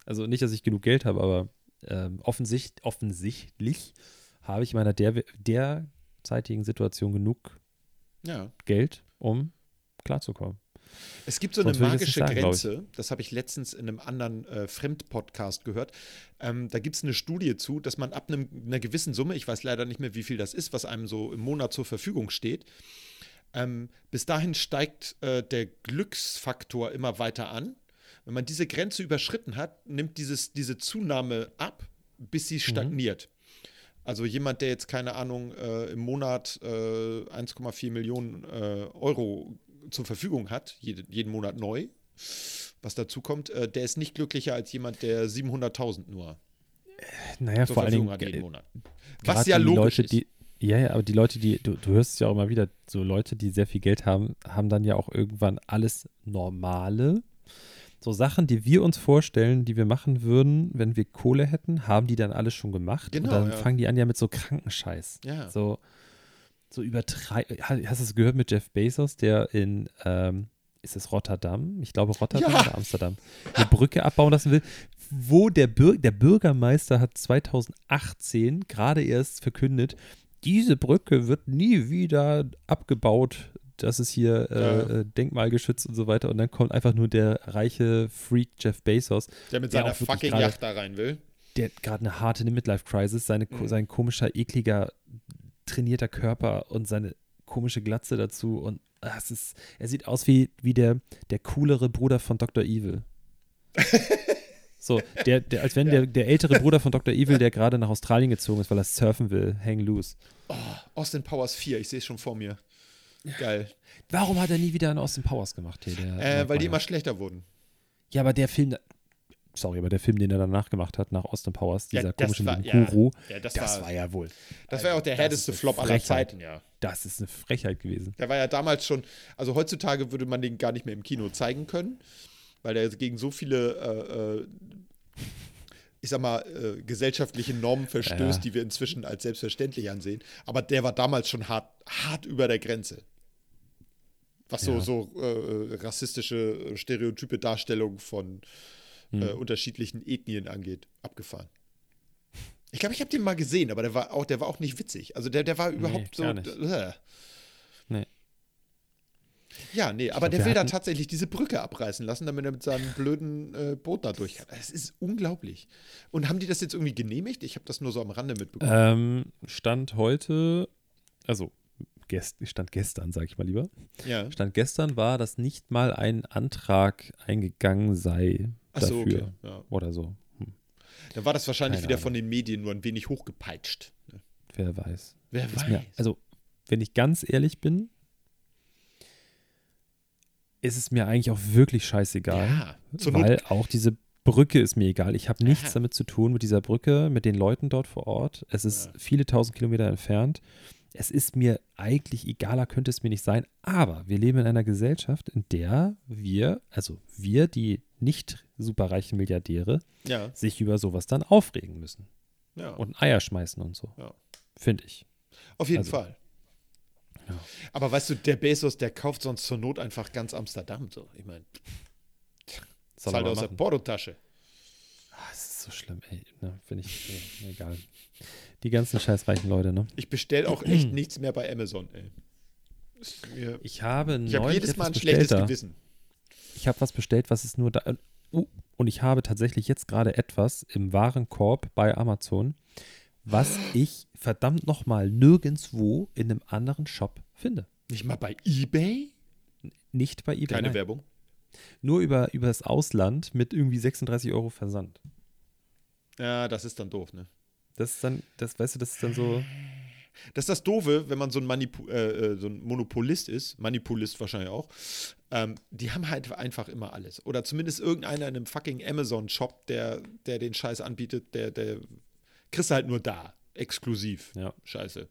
Also nicht, dass ich genug Geld habe, aber ähm, offensicht, offensichtlich habe ich in meiner der, derzeitigen Situation genug ja. Geld, um klarzukommen. Es gibt so eine Sonst das magische sagen. Grenze, das habe ich letztens in einem anderen äh, Fremdpodcast gehört. Ähm, da gibt es eine Studie zu, dass man ab einem, einer gewissen Summe, ich weiß leider nicht mehr, wie viel das ist, was einem so im Monat zur Verfügung steht, ähm, bis dahin steigt äh, der Glücksfaktor immer weiter an. Wenn man diese Grenze überschritten hat, nimmt dieses, diese Zunahme ab, bis sie stagniert. Also jemand, der jetzt keine Ahnung äh, im Monat äh, 1,4 Millionen äh, Euro zur Verfügung hat, jede, jeden Monat neu, was dazu kommt, äh, der ist nicht glücklicher als jemand, der 700.000 nur Naja, zur vor allen Verfügung Dingen hat jeden äh, Monat. Was ja logisch Leute, ist. Die, ja, ja, aber die Leute, die, du, du hörst es ja auch immer wieder, so Leute, die sehr viel Geld haben, haben dann ja auch irgendwann alles Normale. So Sachen, die wir uns vorstellen, die wir machen würden, wenn wir Kohle hätten, haben die dann alles schon gemacht. Genau, und dann ja. fangen die an ja mit so Krankenscheiß. Ja. So, so übertreib. Hast du es gehört mit Jeff Bezos, der in, ähm, ist es Rotterdam? Ich glaube Rotterdam Ja. oder Amsterdam. Eine Brücke abbauen lassen will, wo der, Bür der Bürgermeister hat 2018 gerade erst verkündet, diese Brücke wird nie wieder abgebaut. Das ist hier äh, Ja. äh, denkmalgeschützt und so weiter. Und dann kommt einfach nur der reiche Freak Jeff Bezos, Der mit der seiner fucking gerade- Yacht da rein will. der gerade eine harte Midlife-Crisis, seine, Mhm. sein komischer, ekliger, trainierter Körper und seine komische Glatze dazu. Und es ist, er sieht aus wie, wie der, der coolere Bruder von Dr. Evil. so, der, der, als wenn der, der ältere Bruder von Dr. Evil, der gerade nach Australien gezogen ist, weil er surfen will, hang loose. Oh, Austin Powers 4, ich sehe es schon vor mir. Geil. Warum hat er nie wieder einen Austin Powers gemacht hier? Der, Äh, weil die immer schlechter wurden. Ja, aber der Film, sorry, aber der Film, den er danach gemacht hat, nach Austin Powers, Ja, dieser das komische war- mit ja. Guru, Ja, das, das war, war ja wohl, das war ja auch der härteste Flop aller. Zeiten, ja. das ist eine Frechheit gewesen. Der war ja damals schon, also heutzutage würde man den gar nicht mehr im Kino zeigen können, weil der gegen so viele, äh, äh, ich sag mal, äh, gesellschaftliche Normen verstößt, Ja. die wir inzwischen als selbstverständlich ansehen. Aber der war damals schon hart, hart über der Grenze. Was so, Ja. so äh, rassistische, stereotype Darstellung von Hm. äh, unterschiedlichen Ethnien angeht, abgefahren. Ich glaube, ich habe den mal gesehen, aber der war auch, der war auch nicht witzig. Also der, der war überhaupt so. gar nicht. Äh. Nee. Ja, nee, aber glaub, der will da hatten- tatsächlich diese Brücke abreißen lassen, damit er mit seinem blöden äh, Boot da durch kann. Es ist unglaublich. Und haben die das jetzt irgendwie genehmigt? Ich habe das nur so am Rande mitbekommen. Ähm, stand heute, also gest, stand gestern, sag ich mal lieber. ja. Stand gestern war, dass nicht mal ein Antrag eingegangen sei Achso, dafür okay. Ja. oder so. Hm, Dann war das wahrscheinlich Keine wieder Ahnung. von den Medien nur ein wenig hochgepeitscht. wer weiß. Wer Ist Mir, also, wenn ich ganz ehrlich bin, ist es mir eigentlich auch wirklich scheißegal. ja, zur Not weil auch diese Brücke ist mir egal. Ich habe nichts Ja. damit zu tun mit dieser Brücke, mit den Leuten dort vor Ort. Es ist Ja. viele tausend Kilometer entfernt. Es ist mir eigentlich egaler, könnte es mir nicht sein. Aber wir leben in einer Gesellschaft, in der wir, also wir, die nicht superreichen Milliardäre, Ja, sich über sowas dann aufregen müssen ja. und Eier schmeißen und so. Finde ich. Auf jeden Also, Fall. Ja. Aber weißt du, der Bezos, der kauft sonst zur Not einfach ganz Amsterdam. So, ich meine, zahlt aus der machen. Portotasche. Ah, es ist so schlimm, ey. Ne, Finde ich, nee, egal. Die ganzen scheißreichen Leute, ne? Ich bestelle auch echt nichts mehr bei Amazon, ey. Mir, Ich habe ich habe jedes Mal ein schlechtes bestellt da. Gewissen. Ich habe was bestellt, was ist nur da. Uh, und ich habe tatsächlich jetzt gerade etwas im Warenkorb bei Amazon, was ich verdammt nochmal nirgendwo in einem anderen Shop finde. Nicht mal bei Ebay? Nicht bei eBay. Keine nein. Werbung. Nur über, über das Ausland mit irgendwie 36 Euro Versand. Ja, das ist dann doof, ne? Das ist dann, das, weißt du, das ist dann so. Das ist das Doofe, wenn man so ein, Manipu äh, äh, so ein Monopolist ist, Manipulist wahrscheinlich auch. Ähm, die haben halt einfach immer alles. Oder zumindest irgendeiner in einem fucking Amazon-Shop, der, der den Scheiß anbietet, der, der kriegst du halt nur da. Exklusiv. Ja. Scheiße.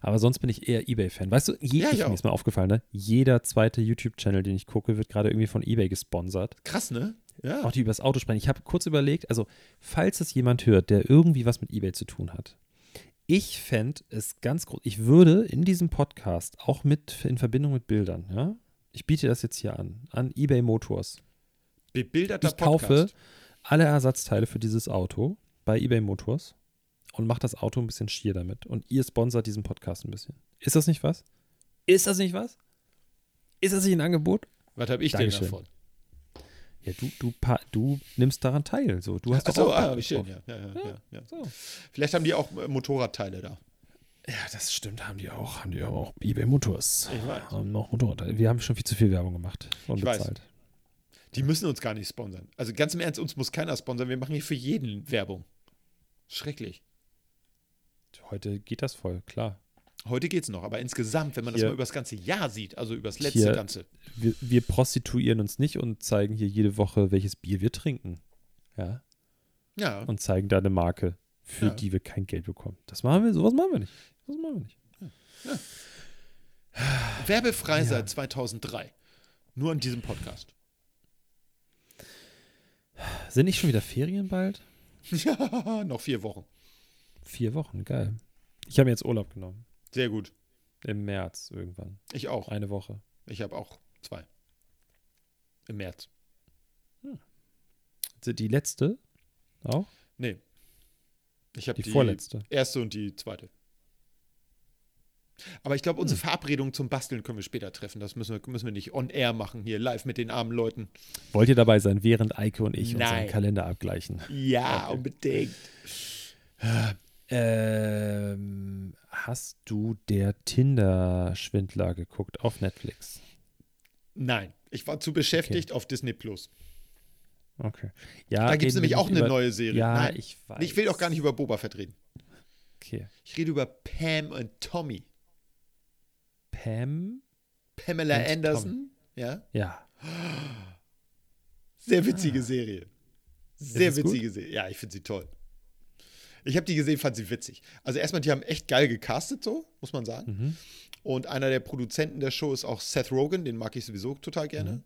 Aber sonst bin ich eher Ebay-Fan. Weißt du, je, Ja, ich ich, mir ist mal aufgefallen, ne? Jeder zweite YouTube-Channel, den ich gucke, wird gerade irgendwie von Ebay gesponsert. Krass, ne? Ja. Auch die übers Auto sprechen. Ich habe kurz überlegt, also, falls es jemand hört, der irgendwie was mit Ebay zu tun hat, ich fände es ganz groß. Ich würde in diesem Podcast auch mit in Verbindung mit Bildern, ja, ich biete das jetzt hier an, an eBay Motors. Bebilderter Ich kaufe Podcast. alle Ersatzteile für dieses Auto bei eBay Motors und mache das Auto ein bisschen schier damit. Und ihr sponsert diesen Podcast ein bisschen. Ist das nicht was? Ist das nicht was? Ist das nicht ein Angebot? Was habe ich Dankeschön. denn davon? Ja, du, du, du nimmst daran teil. So. Du hast doch Achso, auch ah, schön, ja. Ja, ja, ja. So. Vielleicht haben die auch äh, Motorradteile da. Ja, das stimmt, haben die auch. Haben die aber auch eBay Motors. Ich weiß. Haben noch Motorradteile. Wir haben schon viel zu viel Werbung gemacht und Ich weiß. bezahlt. Die müssen uns gar nicht sponsern. Also ganz im Ernst, uns muss keiner sponsern. Wir machen hier für jeden Werbung. Schrecklich. Heute geht das voll, klar. Heute geht's noch, aber insgesamt, wenn man das Hier- mal über das ganze Jahr sieht, also über das letzte Hier- ganze. Wir, wir prostituieren uns nicht und zeigen hier jede Woche, welches Bier wir trinken. Ja. Ja, Und zeigen da eine Marke, für Ja. die wir kein Geld bekommen. Das machen wir, sowas machen wir nicht. Das machen wir nicht. werbefrei Ja. seit 2003. Nur in diesem Podcast. Sind nicht schon wieder Ferien bald? Ja, noch vier Wochen. Vier Wochen, geil. Ich habe mir jetzt Urlaub genommen. Sehr gut. Im März irgendwann. Ich auch. Eine Woche. Ich habe auch zwei. Im März. Die letzte auch? Nee. Ich habe Die, die, vorletzte. erste und die zweite. Aber ich glaube, unsere Verabredung zum Basteln können wir später treffen. Das müssen wir, müssen wir nicht on air machen, hier live mit den armen Leuten. Wollt ihr dabei sein, während Eike und ich unseren Nein. Kalender abgleichen? Ja, Okay. unbedingt. Ähm, hast du der Tinder-Schwindler geguckt auf Netflix? Nein, ich war zu beschäftigt auf Disney Plus. Okay. Ja, Da gibt es nämlich auch eine über- neue Serie. Ja, Nein, ich weiß. ich will auch gar nicht über Boba Fett reden. Okay. Ich rede über Pam und Tommy. Pam? Pamela Und Anderson. Ja. Ja. Sehr witzige Serie. Sehr gut? witzige Serie. Ja, ich finde sie toll. Ich habe die gesehen, fand sie witzig. Also erstmal, die haben echt geil gecastet, so, muss man sagen. Mhm. Und einer der Produzenten der Show ist auch Seth Rogen, den mag ich sowieso total gerne. Mhm.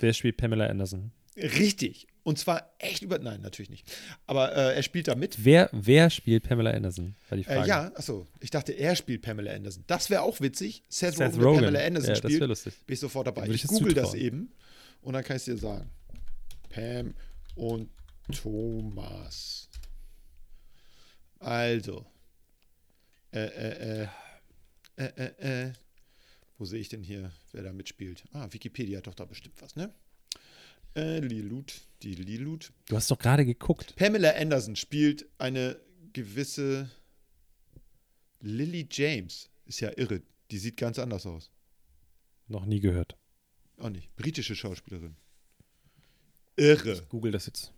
Wer spielt Pamela Anderson? Richtig. Und zwar echt über. Nein, natürlich nicht. Aber äh, er spielt da mit. Wer, wer spielt Pamela Anderson? War die Frage. Äh, ja, achso. Ich dachte, er spielt Pamela Anderson. Das wäre auch witzig. Seth, Seth Rogen, Rogen. Pamela Anderson ja, das spielt. wäre lustig. Bin ich sofort dabei. Ich, ich das google das zutrauen. eben und dann kann ich es dir sagen. Pam und Thomas. Also. Äh, äh, äh. Äh, äh, äh. Wo sehe ich denn hier, wer da mitspielt? Ah, Wikipedia hat doch da bestimmt was, ne? Äh, Lilut, die Lilut. Du hast doch gerade geguckt. Pamela Anderson spielt eine gewisse Lily James. Ist ja irre. Die sieht ganz anders aus. Noch nie gehört. Auch nicht. Britische Schauspielerin. Irre. Google das jetzt.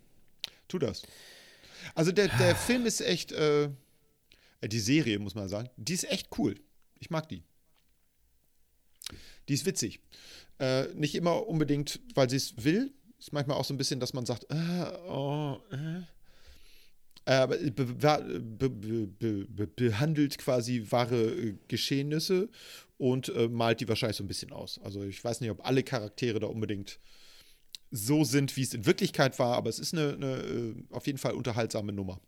Tu das. Also der, der Film ist echt, äh, äh, die Serie, muss man sagen, die ist echt cool. Ich mag die. Die ist witzig. Äh, nicht immer unbedingt, weil sie es will. Ist manchmal auch so ein bisschen, dass man sagt, äh, oh, äh. Aber be be be be behandelt quasi wahre äh, Geschehnisse und äh, malt die wahrscheinlich so ein bisschen aus. Also ich weiß nicht, ob alle Charaktere da unbedingt so sind, wie es in Wirklichkeit war, aber es ist eine, eine äh, auf jeden Fall unterhaltsame Nummer.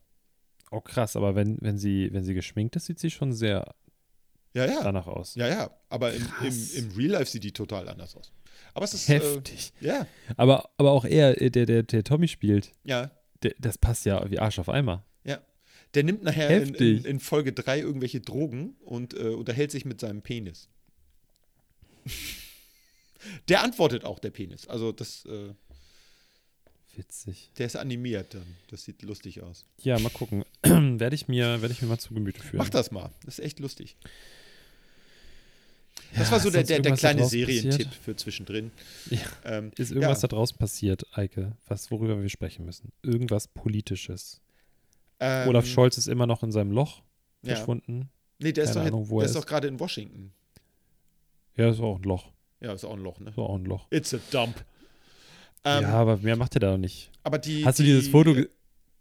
Oh krass, aber wenn, wenn, sie, wenn sie geschminkt ist, sieht sie schon sehr Ja, ja. danach aus. Ja, ja. Aber im, im, im Real Life sieht die total anders aus. Aber es ist. Äh, Heftig. ja, Aber, aber auch er, äh, der, der, der Tommy spielt, ja, der, das passt ja wie Arsch auf Eimer. ja. Der nimmt nachher in, in, in Folge 3 irgendwelche Drogen und äh, unterhält sich mit seinem Penis. der antwortet auch, der Penis. Also das, äh, Witzig. der ist animiert dann. Das sieht lustig aus. Ja, mal gucken. werde ich, mir, werde ich mir mal zu Gemüte führen. Mach das mal. Das ist echt lustig. Das war so der, ist der, der kleine Serientipp passiert? für zwischendrin. Ja. Ähm, Ist irgendwas ja, da draußen passiert, Eike, was, worüber wir sprechen müssen? Irgendwas Politisches. ähm, Olaf Scholz ist immer noch in seinem Loch Ja. verschwunden. Nee, der ist keine doch, Ahnung, jetzt, wo der ist ist. doch gerade in Washington. Ja, ist auch ein Loch. Ja, ist auch ein Loch, ne? Ist auch ein Loch. It's a dump. Ähm, ja, aber mehr macht er da noch nicht. aber die. Hast du die, dieses Foto ge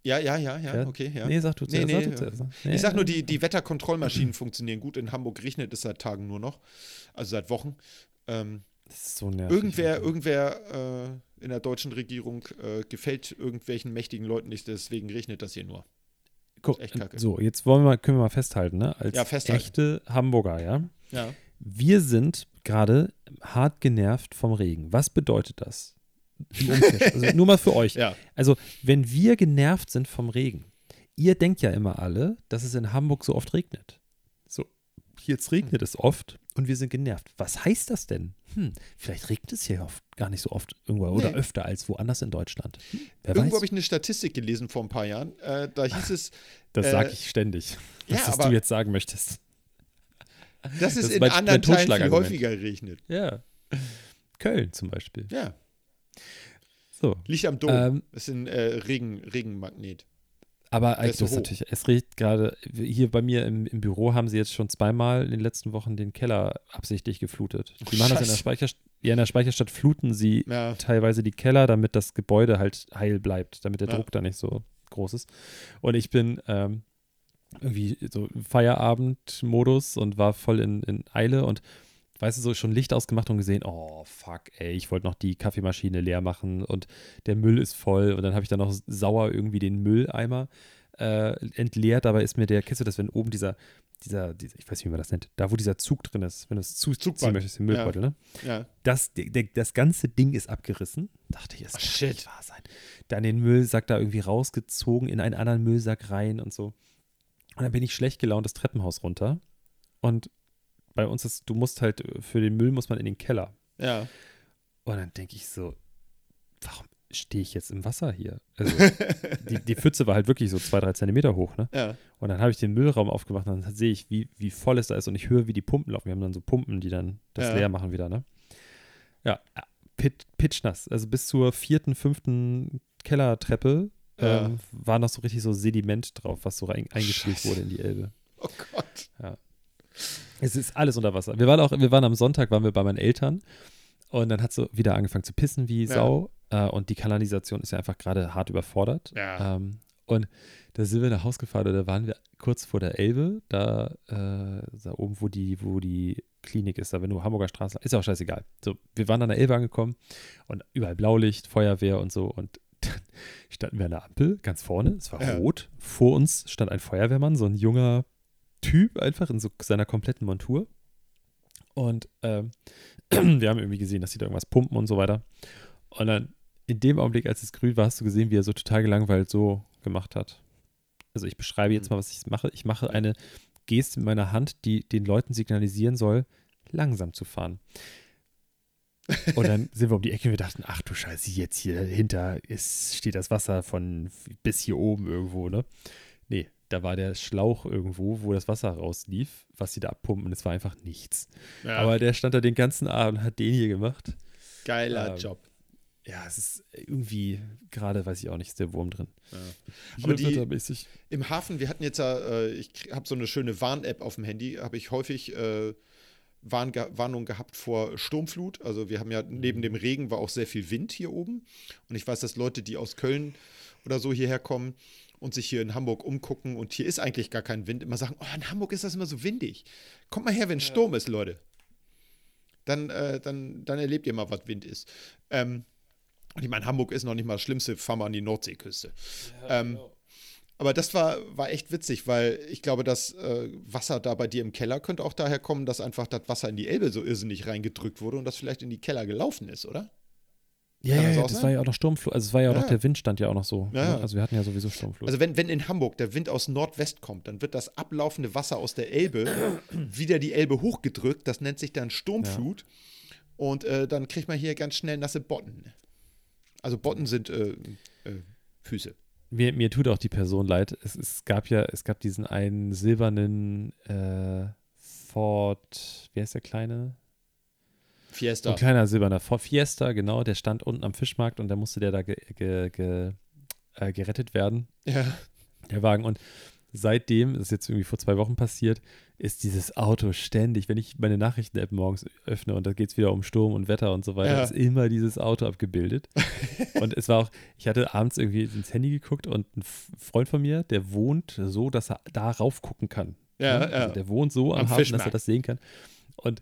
Ja, ja, ja, ja, okay, ja. Nee, sag du Nee, zuerst. sag nee, du zuerst. Nee. Ich sag nur, die, die Wetterkontrollmaschinen funktionieren gut. In Hamburg regnet es seit Tagen nur noch. Also seit Wochen. Ähm, Das ist so nervig. irgendwer, irgendwer äh, in der deutschen Regierung äh, gefällt irgendwelchen mächtigen Leuten nicht, deswegen regnet das hier nur. Guck, echt kacke. So, jetzt wollen wir mal, können wir mal festhalten, ne? Als Ja, festhalten. echte Hamburger, ja. Ja. Wir sind gerade hart genervt vom Regen. Was bedeutet das? Im Umkehrschluss. also nur mal für euch. Ja. Also, wenn wir genervt sind vom Regen, ihr denkt ja immer alle, dass es in Hamburg so oft regnet. So, jetzt regnet es oft und wir sind genervt. Was heißt das denn? Hm, vielleicht regnet es hier oft, gar nicht so oft irgendwo oder Nee. öfter als woanders in Deutschland. Hm, Irgendwo habe ich eine Statistik gelesen vor ein paar Jahren. Äh, da hieß es, das äh, sage ich ständig. ja, Was, aber- du jetzt sagen möchtest. dass es ist in mein- anderen mein Teilen viel häufiger regnet. Ja. Köln zum Beispiel. Ja. So. Liegt am Dom. Ähm, ist ein äh, Regen, Regenmagnet. Aber eigentlich ist natürlich, es riecht gerade, hier bei mir im, im Büro haben sie jetzt schon zweimal in den letzten Wochen den Keller absichtlich geflutet. Die machen das in der, Scheiße. Speicherst ja, in der Speicherstadt, fluten sie Ja. teilweise die Keller, damit das Gebäude halt heil bleibt, damit der Ja. Druck da nicht so groß ist. Und ich bin ähm, irgendwie so Feierabend-Modus und war voll in, in Eile und weißt du, so schon Licht ausgemacht und gesehen, oh fuck, ey, ich wollte noch die Kaffeemaschine leer machen und der Müll ist voll und dann habe ich dann noch sauer irgendwie den Mülleimer äh, entleert, dabei ist mir der, kennst du das, wenn oben dieser, dieser, dieser, ich weiß nicht, wie man das nennt, da wo dieser Zug drin ist, wenn du es zu, ziehen Zugband. möchtest, den Müllbeutel, ne? Ja. Das, der, der, das ganze Ding ist abgerissen. Dachte ich, das Oh, kann shit. nicht wahr sein. Dann den Müllsack da irgendwie rausgezogen, in einen anderen Müllsack rein und so. Und dann bin ich schlecht gelaunt das Treppenhaus runter. Und bei uns ist, du musst halt, für den Müll muss man in den Keller. Ja. Und dann denke ich so, warum stehe ich jetzt im Wasser hier? Also, die, die Pfütze war halt wirklich so zwei, drei Zentimeter hoch, ne? Ja. Und dann habe ich den Müllraum aufgemacht und dann sehe ich, wie, wie voll es da ist und ich höre, wie die Pumpen laufen. Wir haben dann so Pumpen, die dann das Ja. leer machen wieder, ne? Ja, pit, pitchnass. Also bis zur vierten, fünften Kellertreppe Ja. ähm, war noch so richtig so Sediment drauf, was so Scheiße. wurde in die Elbe. Oh Gott. Es ist alles unter Wasser. Wir waren auch, wir waren am Sonntag, waren wir bei meinen Eltern und dann hat so wieder angefangen zu pissen wie Ja. Sau. Äh, und die Kanalisation ist ja einfach gerade hart überfordert. Ja. Ähm, und da sind wir nach Haus gefahren und da waren wir kurz vor der Elbe, da, äh, da oben, wo die, wo die Klinik ist, da wenn du Hamburger Straße, ist auch scheißegal. So, wir waren an der Elbe angekommen und überall Blaulicht, Feuerwehr und so und dann standen wir an der Ampel, ganz vorne, es war Ja. rot. Vor uns stand ein Feuerwehrmann, so ein junger Typ, einfach in so seiner kompletten Montur. Und ähm, wir haben irgendwie gesehen, dass sie da irgendwas pumpen und so weiter. Und dann in dem Augenblick, als es grün war, hast du gesehen, wie er so total gelangweilt so gemacht hat. Also ich beschreibe jetzt mal, was ich mache. Ich mache eine Geste mit meiner Hand, die den Leuten signalisieren soll, langsam zu fahren. Und dann sind wir um die Ecke und wir dachten, ach du Scheiße, jetzt hier dahinter ist, steht das Wasser von bis hier oben irgendwo, ne? Nee, da war der Schlauch irgendwo, wo das Wasser rauslief, was sie da abpumpen es war einfach nichts. Ja. Aber der stand da den ganzen Abend und hat den hier gemacht. Geiler ähm, Job. Ja, es ist irgendwie, gerade weiß ich auch nicht, ist der Wurm drin. Ja. Aber die-. Im Hafen, wir hatten jetzt ja, äh, ich habe so eine schöne Warn-App auf dem Handy, habe ich häufig äh, Warn Warnung gehabt vor Sturmflut. Also wir haben ja neben dem Regen war auch sehr viel Wind hier oben. Und ich weiß, dass Leute, die aus Köln oder so hierher kommen und sich hier in Hamburg umgucken und hier ist eigentlich gar kein Wind, immer sagen, oh, in Hamburg ist das immer so windig. Kommt mal her, wenn Sturm ist, Leute. Dann, äh, dann, dann erlebt ihr mal, was Wind ist. Ähm, und ich meine, Hamburg ist noch nicht mal das Schlimmste, fahr mal an die Nordseeküste. ähm, aber das war, war echt witzig, weil ich glaube, das äh, Wasser da bei dir im Keller könnte auch daher kommen, dass einfach das Wasser in die Elbe so irrsinnig reingedrückt wurde und das vielleicht in die Keller gelaufen ist, oder? Ja, Kann ja, das ja das sein? war ja auch noch Sturmflut. Also es war ja auch Ja. noch, der Wind stand ja auch noch so. Ja, ne? Also wir hatten ja sowieso Sturmflut. Also wenn, wenn in Hamburg der Wind aus Nordwest kommt, dann wird das ablaufende Wasser aus der Elbe wieder die Elbe hochgedrückt. Das nennt sich dann Sturmflut. Und äh, dann kriegt man hier ganz schnell nasse Botten. Also Botten sind äh, äh, Füße. mir, mir tut auch die Person leid. Es, es gab ja, es gab diesen einen silbernen äh, Ford, wie heißt der kleine? Fiesta. Ein kleiner silberner Fiesta, genau, der stand unten am Fischmarkt und da musste der da ge ge ge äh, gerettet werden, Ja. der Wagen. Und seitdem, das ist jetzt irgendwie vor zwei Wochen passiert, ist dieses Auto ständig, wenn ich meine Nachrichten-App morgens öffne und da geht es wieder um Sturm und Wetter und so weiter, Ja. ist immer dieses Auto abgebildet. und es war auch, ich hatte abends irgendwie ins Handy geguckt und ein Freund von mir, der wohnt so, dass er da rauf gucken kann. Ja, Ne? ja. Also der wohnt so am, Am Hafen, dass er das sehen kann. Und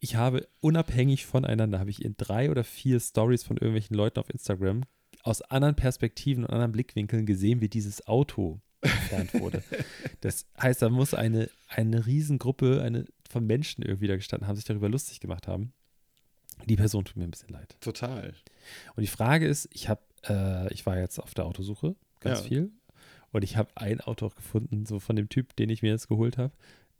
ich habe unabhängig voneinander, habe ich in drei oder vier Stories von irgendwelchen Leuten auf Instagram aus anderen Perspektiven und anderen Blickwinkeln gesehen, wie dieses Auto entfernt wurde. Das heißt, da muss eine, eine Riesengruppe eine, von Menschen irgendwie da gestanden haben, sich darüber lustig gemacht haben. Die Person tut mir ein bisschen leid. Total. Und die Frage ist, ich habe, äh, ich war jetzt auf der Autosuche, ganz Ja. viel. Und ich habe ein Auto auch gefunden, so von dem Typ, den ich mir jetzt geholt habe.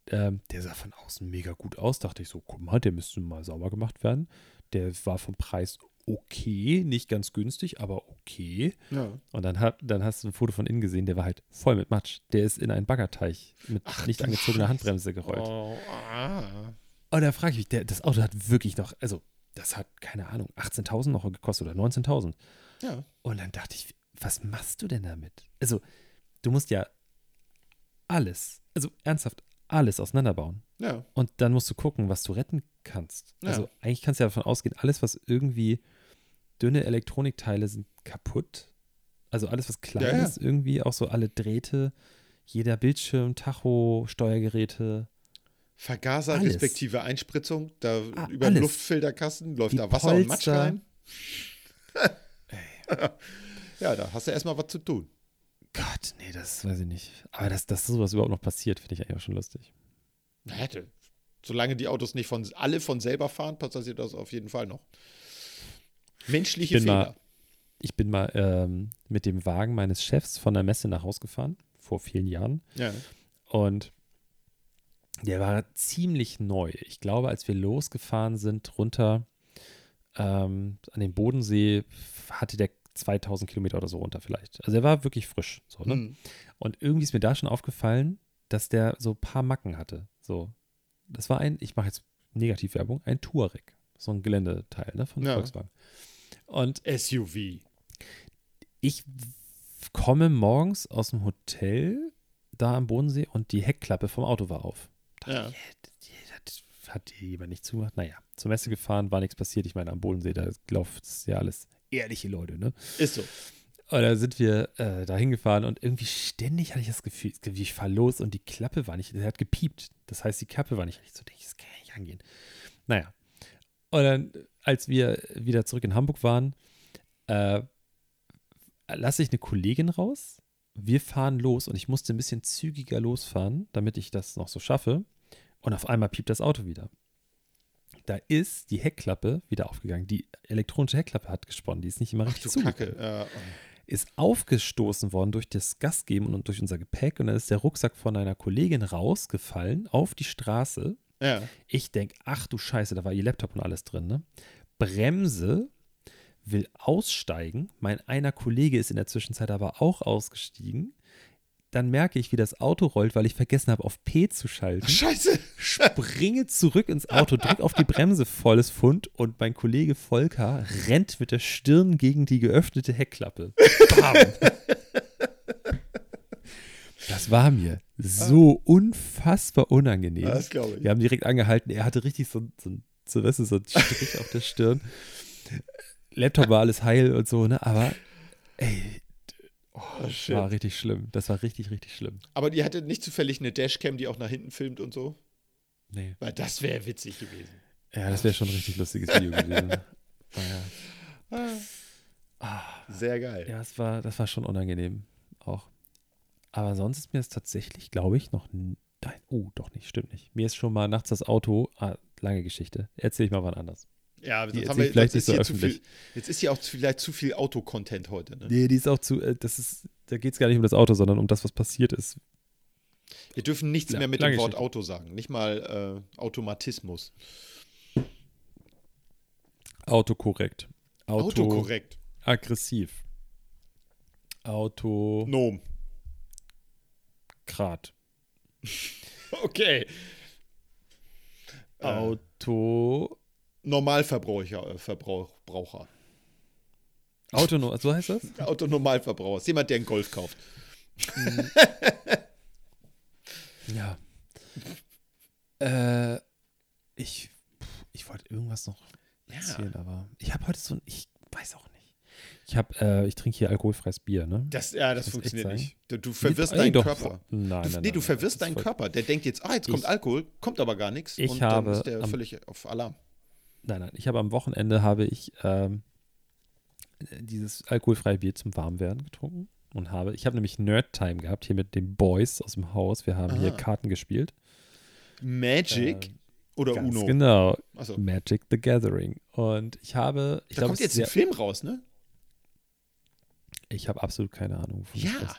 Ähm, der sah von außen mega gut aus. Dachte ich so, guck mal, der müsste mal sauber gemacht werden. Der war vom Preis okay, nicht ganz günstig, aber okay. Ja. Und dann, hat, dann hast du ein Foto von innen gesehen, der war halt voll mit Matsch. Der ist in einen Baggerteich mit Ach, nicht angezogener Scheiße. Handbremse gerollt. Oh, ah. Und da frage ich mich, der, das Auto hat wirklich noch, also das hat, keine Ahnung, 18.000 noch gekostet oder 19.000. Ja. Und dann dachte ich, was machst du denn damit? Also, du musst ja alles, also ernsthaft alles auseinanderbauen. Ja. Und dann musst du gucken, was du retten kannst. Ja. Also, eigentlich kannst du ja davon ausgehen, alles, was irgendwie dünne Elektronikteile sind kaputt. Also, alles, was klein Ja, ist, irgendwie auch so alle Drähte, jeder Bildschirm, Tacho, Steuergeräte. Vergaser Alles. respektive Einspritzung, da Ah, über alles. Luftfilterkasten läuft Die da Wasser und Matsch Polster. rein. ja, da hast du erstmal was zu tun. Gott, nee, das weiß ich nicht. Aber dass, dass sowas überhaupt noch passiert, finde ich eigentlich auch schon lustig. Hätte. Solange die Autos nicht von alle von selber fahren, passiert das auf jeden Fall noch. Menschliche Ich bin mal- Fehler. Ich bin mal ähm, mit dem Wagen meines Chefs von der Messe nach Hause gefahren, vor vielen Jahren. Ja. Und der war ziemlich neu. Ich glaube, als wir losgefahren sind, runter ähm, an den Bodensee, hatte der 2000 Kilometer oder so runter vielleicht. Also er war wirklich frisch. So, ne? Hm. Und irgendwie ist mir da schon aufgefallen, dass der so ein paar Macken hatte. So, das war ein, ich mache jetzt Negativwerbung, ein Touareg. So ein Geländeteil ne, von Ja. Volkswagen. Und SUV. ich komme morgens aus dem Hotel da am Bodensee und die Heckklappe vom Auto war auf. Ja. das- hat die jemand nicht zugemacht. Naja, zur Messe gefahren, war nichts passiert. Ich meine, am Bodensee, da läuft es ja alles ehrliche Leute, ne? Ist so. Und da sind wir äh, da hingefahren und irgendwie ständig hatte ich das Gefühl, ich fahre los und die Klappe war nicht, der hat gepiept. Das heißt, die Klappe war nicht richtig so, das kann ja nicht angehen. Naja. Und dann, als wir wieder zurück in Hamburg waren, äh, lasse ich eine Kollegin raus. Wir fahren los und ich musste ein bisschen zügiger losfahren, damit ich das noch so schaffe. Und auf einmal piept das Auto wieder. Da ist die Heckklappe wieder aufgegangen. Die elektronische Heckklappe hat gesponnen. Die ist nicht immer Ach richtig zugegangen Kacke. Ja. ist aufgestoßen worden durch das Gasgeben und durch unser Gepäck und dann ist der Rucksack von einer Kollegin rausgefallen auf die Straße. ja. Ich denke, ach du Scheiße, da war ihr Laptop und alles drin, ne? Bremse, will aussteigen. Mein einer Kollege ist in der Zwischenzeit aber auch ausgestiegen. Dann merke ich, wie das Auto rollt, weil ich vergessen habe, auf P zu schalten Scheiße. springe zurück ins Auto, drück auf die Bremse, volles Fund und mein Kollege Volker rennt mit der Stirn gegen die geöffnete Heckklappe. Bam. Das war mir so unfassbar unangenehm. Das glaube ich. Wir haben direkt angehalten, er hatte richtig so, so, so, weißt du, so einen Strich auf der Stirn. Laptop war alles heil und so, ne? Aber ey, Oh, das shit. war richtig schlimm. Das war richtig, richtig schlimm. Aber die hatte nicht zufällig eine Dashcam, die auch nach hinten filmt und so? Nee. Weil das wäre witzig gewesen. Ja, das wäre schon ein richtig lustiges Video gewesen. Naja. Ah, Sehr geil. ja, es war, das war schon unangenehm auch. Aber sonst ist mir es tatsächlich, glaube ich, noch. oh, doch nicht, stimmt nicht. Mir ist schon mal nachts das Auto. Ah, lange Geschichte. Erzähl ich mal wann anders. Ja, Die haben wir, ich vielleicht nicht hier so zu viel, öffentlich. jetzt ist hier auch zu- vielleicht zu viel Autocontent heute. Ne? Nee, die ist auch zu. Äh, das ist, da geht es gar nicht um das Auto, sondern um das, was passiert ist. Wir dürfen nichts Ja, mehr mit dem Wort Geschichte. Auto sagen. Nicht mal äh, Automatismus. Autokorrekt. Auto Autokorrekt. aggressiv. Autokrat. Nom. Okay. Äh, Auto Normalverbraucher. Äh, Verbraucher. Auto, so heißt das? Autonormalverbraucher. Ist jemand, der einen Golf kauft. Ja. äh, ich, ich wollte irgendwas noch erzählen, aber ich habe heute so ein, ich weiß auch nicht. Ich habe, äh, ich trinke hier alkoholfreies Bier, ne? Das, ja, das echt funktioniert nicht. Du, du verwirrst deinen doch. Körper. Nein, Du, nein, nee, nein, du verwirrst das deinen Körper. Der denkt jetzt, ah, jetzt kommt Ich- Alkohol, kommt aber gar nichts. Ich und dann habe ist der am- völlig auf Alarm. Nein, nein. Ich habe am Wochenende habe ich ähm, dieses alkoholfreie Bier zum Warmwerden getrunken und habe, ich habe nämlich Nerd Time gehabt hier mit den Boys aus dem Haus. Wir haben hier Ah. Karten gespielt. Magic Ähm, oder Uno? genau. Achso. Magic the Gathering. Und ich habe, ich Da glaube, kommt jetzt ein Film raus, ne? ich habe absolut keine Ahnung, Ja. sprichst.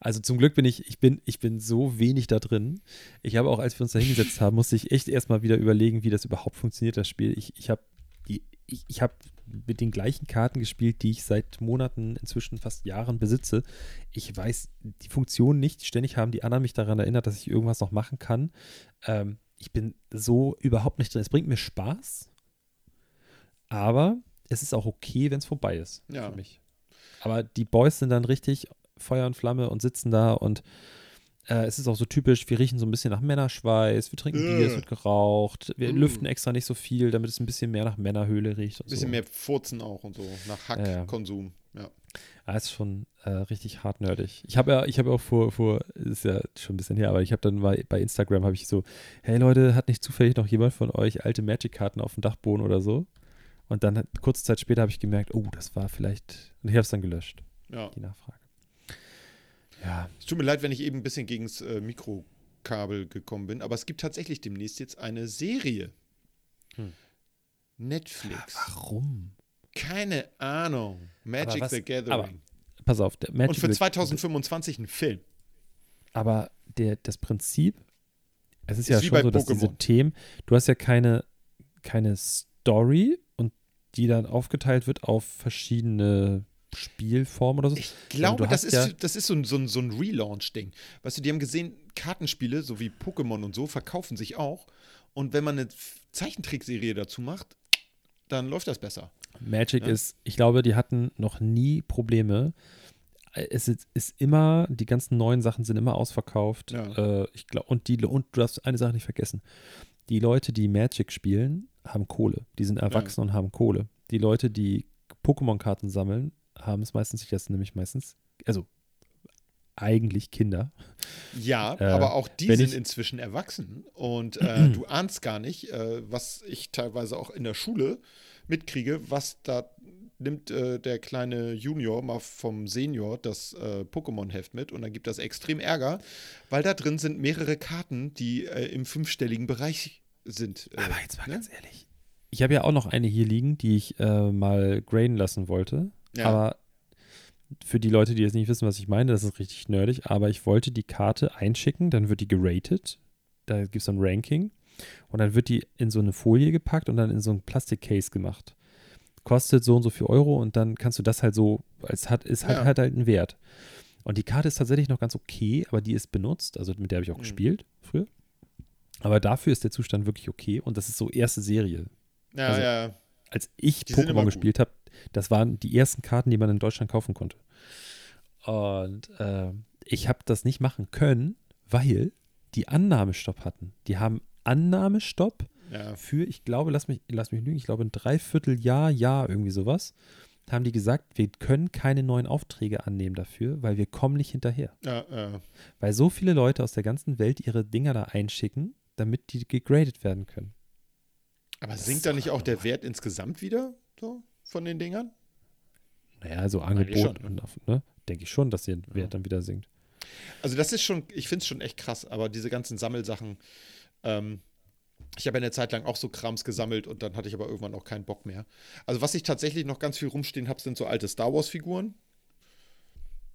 Also zum Glück bin ich, ich bin, ich bin so wenig da drin. Ich habe auch, als wir uns da hingesetzt haben, musste ich echt erstmal wieder überlegen, wie das überhaupt funktioniert, das Spiel. Ich, ich habe die, ich, ich habe mit den gleichen Karten gespielt, die ich seit Monaten, inzwischen fast Jahren besitze. Ich weiß die Funktion nicht. Ständig haben die anderen mich daran erinnert, dass ich irgendwas noch machen kann. Ähm, ich bin so überhaupt nicht drin. Es bringt mir Spaß, aber es ist auch okay, wenn es vorbei ist Ja. für mich. Aber die Boys sind dann richtig Feuer und Flamme und sitzen da und äh, es ist auch so typisch, wir riechen so ein bisschen nach Männerschweiß, wir trinken Bier, es Äh. wird geraucht, wir Uh. lüften extra nicht so viel, damit es ein bisschen mehr nach Männerhöhle riecht. Ein bisschen so. mehr Furzen auch und so, nach Ja, ja. Hackkonsum. Ja. Ah, ist schon äh, richtig hart nerdig. Ich habe ja, ich habe auch vor, vor, ist ja schon ein bisschen her, aber ich habe dann mal bei Instagram habe ich so, hey Leute, hat nicht zufällig noch jemand von euch alte Magic-Karten auf dem Dachboden oder so? Und dann kurze Zeit später habe ich gemerkt, oh, das war vielleicht, und ich habe es dann gelöscht, ja. die Nachfrage. Ja, Es tut mir leid, wenn ich eben ein bisschen gegen das äh, Mikrokabel gekommen bin, aber es gibt tatsächlich demnächst jetzt eine Serie. Hm. Netflix. warum? Keine Ahnung. Magic was- the Gathering. Pass auf, der Magic Und für the- 2025 ein Film. Aber der, das Prinzip, es ist, Ist ja schon so, dass diese Pokémon. Themen, du hast ja keine, keine Story und die dann aufgeteilt wird auf verschiedene Spielformen oder so. Ich glaube, das ist, ja- das ist so ein, so ein, so ein Relaunch-Ding. Weißt du, die haben gesehen, Kartenspiele, so wie Pokémon und so, verkaufen sich auch. Und wenn man eine Zeichentrickserie dazu macht, dann läuft das besser. Magic Ja. ist, ich glaube, die hatten noch nie Probleme. Es ist, ist immer, die ganzen neuen Sachen sind immer ausverkauft. Ja. Äh, ich glaube, und die, und du darfst eine Sache nicht vergessen. Die Leute, die Magic spielen, haben Kohle. Die sind erwachsen und haben Kohle. Die Leute, die Pokémon-Karten sammeln, haben es meistens nicht. Das sind nämlich meistens, also eigentlich Kinder. Ja, Äh, aber auch die sind ich- inzwischen erwachsen und äh, du ahnst gar nicht, äh, was ich teilweise auch in der Schule mitkriege, was da nimmt äh, der kleine Junior mal vom Senior das äh, Pokémon-Heft mit und dann gibt das extrem Ärger, weil da drin sind mehrere Karten, die äh, im fünfstelligen Bereich sind. Aber jetzt mal ne? ganz ehrlich. Ich habe ja auch noch eine hier liegen, die ich mal graden lassen wollte. Ja. Aber für die Leute, die jetzt nicht wissen, was ich meine, das ist richtig nerdig. Aber ich wollte die Karte einschicken, dann wird die geratet. Da gibt es ein Ranking. Und dann wird die in so eine Folie gepackt und dann in so ein Plastikcase gemacht. Kostet so und so viel Euro und dann kannst du das halt so, es hat, ist halt, Ja. hat halt einen Wert. Und die Karte ist tatsächlich noch ganz okay, aber die ist benutzt. Also mit der habe ich auch Mhm. gespielt früher. Aber dafür ist der Zustand wirklich okay und das ist so erste Serie. ja, also- ja. Als ich Die Pokémon gespielt habe, das waren die ersten Karten, die man in Deutschland kaufen konnte. Und äh, ich habe das nicht machen können, weil die Annahmestopp hatten. Die haben Annahmestopp ja. für, ich glaube, lass mich, lass mich lügen, ich glaube ein Dreivierteljahr, Jahr, irgendwie sowas, haben die gesagt, wir können keine neuen Aufträge annehmen dafür, weil wir kommen nicht hinterher. Ja, ja. Weil so viele Leute aus der ganzen Welt ihre Dinger da einschicken, damit die gegradet werden können. Aber Das sinkt da nicht auch der Wert insgesamt wieder so von den Dingern? Naja, so Angebot, schon, und auf- ne? denke ich schon, dass der Wert Ja. dann wieder sinkt. Also das ist schon, ich finde es schon echt krass, aber diese ganzen Sammelsachen, ähm, ich habe ja eine Zeit lang auch so Krams gesammelt und dann hatte ich aber irgendwann auch keinen Bock mehr. Also was ich tatsächlich noch ganz viel rumstehen habe, sind so alte Star Wars Figuren.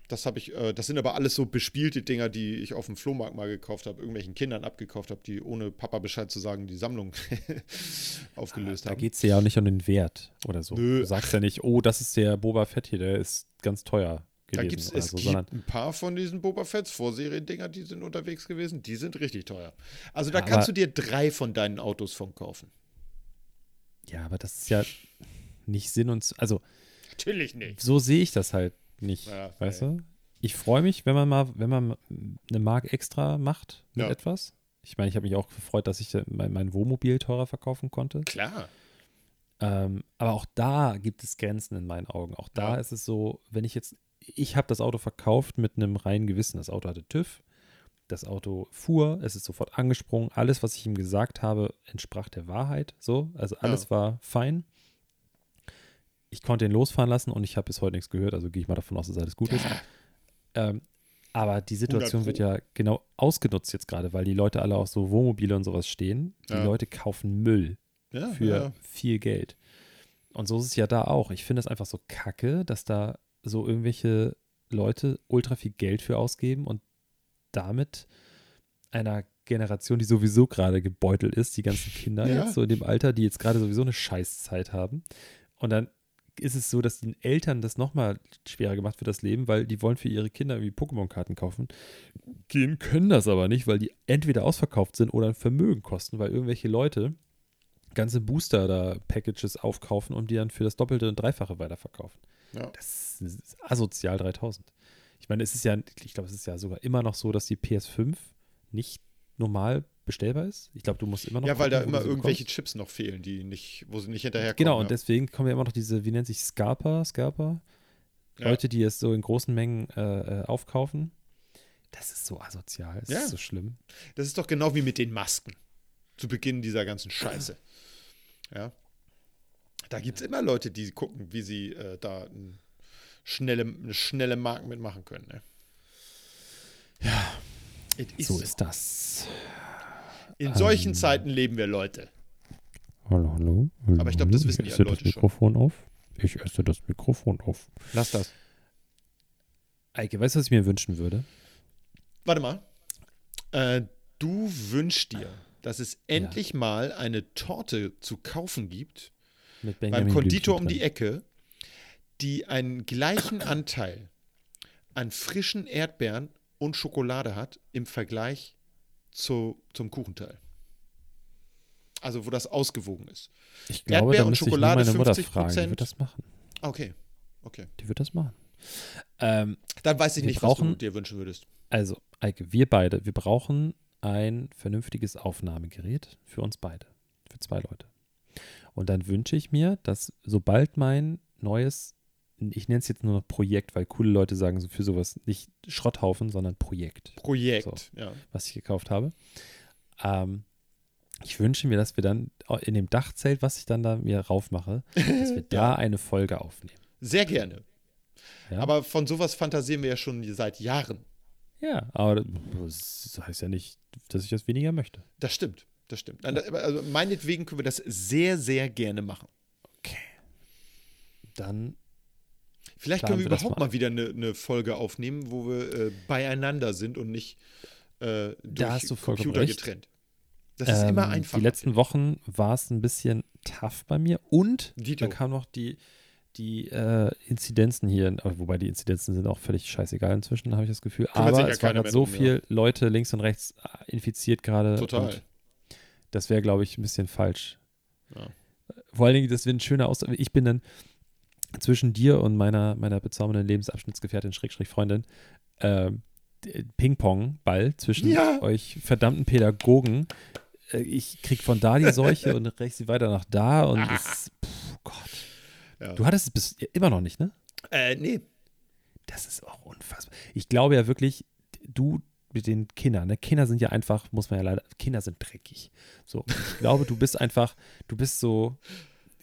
Das habe ich, äh, das sind aber alles so bespielte Dinger, die ich auf dem Flohmarkt mal gekauft habe, irgendwelchen Kindern abgekauft habe, die ohne Papa Bescheid zu sagen die Sammlung aufgelöst Da haben. geht es ja auch nicht um den Wert oder so. Nö. Du sagst ja nicht, oh, das ist der Boba Fett hier, der ist ganz teuer Da gewesen. gibt's, oder es gibt ein paar von diesen Boba Fetts, Vorseriendinger, die sind unterwegs gewesen, die sind richtig teuer. Also da Ja, kannst du dir drei von deinen Autos von kaufen. Ja, aber das ist ja nicht Sinn und, also Natürlich nicht. so sehe ich das halt nicht, Ja, weißt du? Ich freue mich, wenn man mal, wenn man eine Mark extra macht mit Ja. etwas. Ich meine, ich habe mich auch gefreut, dass ich mein, mein Wohnmobil teurer verkaufen konnte. Klar. Ähm, aber auch da gibt es Grenzen in meinen Augen. Auch da Ja. ist es so, wenn ich jetzt, ich habe das Auto verkauft mit einem reinen Gewissen. Das Auto hatte TÜV, das Auto fuhr, es ist sofort angesprungen. Alles, was ich ihm gesagt habe, entsprach der Wahrheit. So, also alles war fein. Ich konnte ihn losfahren lassen und ich habe bis heute nichts gehört, also gehe ich mal davon aus, dass alles gut ist. Ähm, aber die Situation 100 wird ja genau ausgenutzt jetzt gerade, weil die Leute alle auf so Wohnmobile und sowas stehen. Die Ja. Leute kaufen Müll Ja, für ja. viel Geld. Und so ist es ja da auch. Ich finde es einfach so kacke, dass da so irgendwelche Leute ultra viel Geld für ausgeben und damit einer Generation, die sowieso gerade gebeutelt ist, die ganzen Kinder Ja. jetzt so in dem Alter, die jetzt gerade sowieso eine Scheißzeit haben. Und dann ist es so, dass den Eltern das nochmal schwerer gemacht wird, das Leben, weil die wollen für ihre Kinder irgendwie Pokémon-Karten kaufen, gehen, können das aber nicht, weil die entweder ausverkauft sind oder ein Vermögen kosten, weil irgendwelche Leute ganze Booster da Packages aufkaufen und die dann für das Doppelte und Dreifache weiterverkaufen. Ja. Das ist asozial 3000. Ich meine, es ist ja, ich glaube, es ist ja sogar immer noch so, dass die PS5 nicht normal bestellbar ist. Ich glaube, du musst immer noch. Ja, weil da gucken, wo immer irgendwelche bekommst. Chips noch fehlen, die nicht, wo sie nicht hinterherkommen. Genau, ja. und deswegen kommen ja immer noch diese, wie nennt sich Scalper, Scalper? Ja. Leute, die es so in großen Mengen äh, äh, aufkaufen. Das ist so asozial, es Ja. ist so schlimm. Das ist doch genau wie mit den Masken. Zu Beginn dieser ganzen Scheiße. Ja. Da gibt es immer Leute, die gucken, wie sie äh, da schnelle, eine schnelle Markt mitmachen können. Ne? Ja. So ist das. In solchen Ähm. Zeiten leben wir, Leute. Hallo, hallo. Aber ich glaube, das wissen die esse Leute das schon. Mikrofon auf. Ich esse das Mikrofon auf. Lass das. Eike, weißt du, was ich mir wünschen würde? Warte mal. Äh, du wünschst dir, dass es endlich mal eine Torte zu kaufen gibt Mit beim Konditor um die. Ecke, die einen gleichen Anteil an frischen Erdbeeren und Schokolade hat im Vergleich zu, zum Kuchenteil. Also wo das ausgewogen ist. Ich glaube, Erdbeer da und müsste ich Schokolade meine Mutter 50%. fragen. Die wird das machen. Okay, okay. Die wird das machen. Ähm, Dann weiß ich nicht, was du brauchen- dir wünschen würdest. also, Eike, wir beide, wir brauchen ein vernünftiges Aufnahmegerät für uns beide. Für zwei Leute. Und dann wünsche ich mir, dass sobald mein neues, ich nenne es jetzt nur noch Projekt, weil coole Leute sagen so für sowas nicht Schrotthaufen, sondern Projekt. Projekt, ja. was ich gekauft habe. Ähm, ich wünsche mir, dass wir dann in dem Dachzelt, was ich dann da mir raufmache, dass wir da eine Folge aufnehmen. Sehr gerne. Ja? Aber von sowas fantasieren wir ja schon seit Jahren. ja, aber das heißt ja nicht, dass ich das weniger möchte. Das stimmt, das stimmt. Also meinetwegen können wir das sehr, sehr gerne machen. Dann, Vielleicht können wir überhaupt mal. mal wieder eine, eine Folge aufnehmen, wo wir äh, beieinander sind und nicht äh, durch Computer recht. getrennt. Das ist immer ähm, einfach. Die letzten Wochen war es ein bisschen tough bei mir und Dito. da kam noch die, die äh, Inzidenzen hier, wobei die Inzidenzen sind auch völlig scheißegal inzwischen, habe ich das Gefühl. Kümmert Aber ja es waren so viele Leute links und rechts äh, infiziert gerade. Total. Das wäre, glaube ich, ein bisschen falsch. Ja. Vor allen Dingen, das wäre ein schöner Austausch. Ich bin dann zwischen dir und meiner, meiner bezaubernden Lebensabschnittsgefährtin, Schrägstrich Freundin, d- Ping-Pong-Ball zwischen Ja. euch verdammten Pädagogen. Äh, Ich krieg von da die Seuche und recht sie weiter nach da und es, pff, Gott. Ja. Du hattest es bis immer noch nicht, ne? Äh, nee. Das ist auch unfassbar. Ich glaube ja wirklich, du mit den Kindern, ne? Kinder sind ja einfach, muss man ja leider, Kinder sind dreckig. So, ich glaube, du bist einfach, du bist so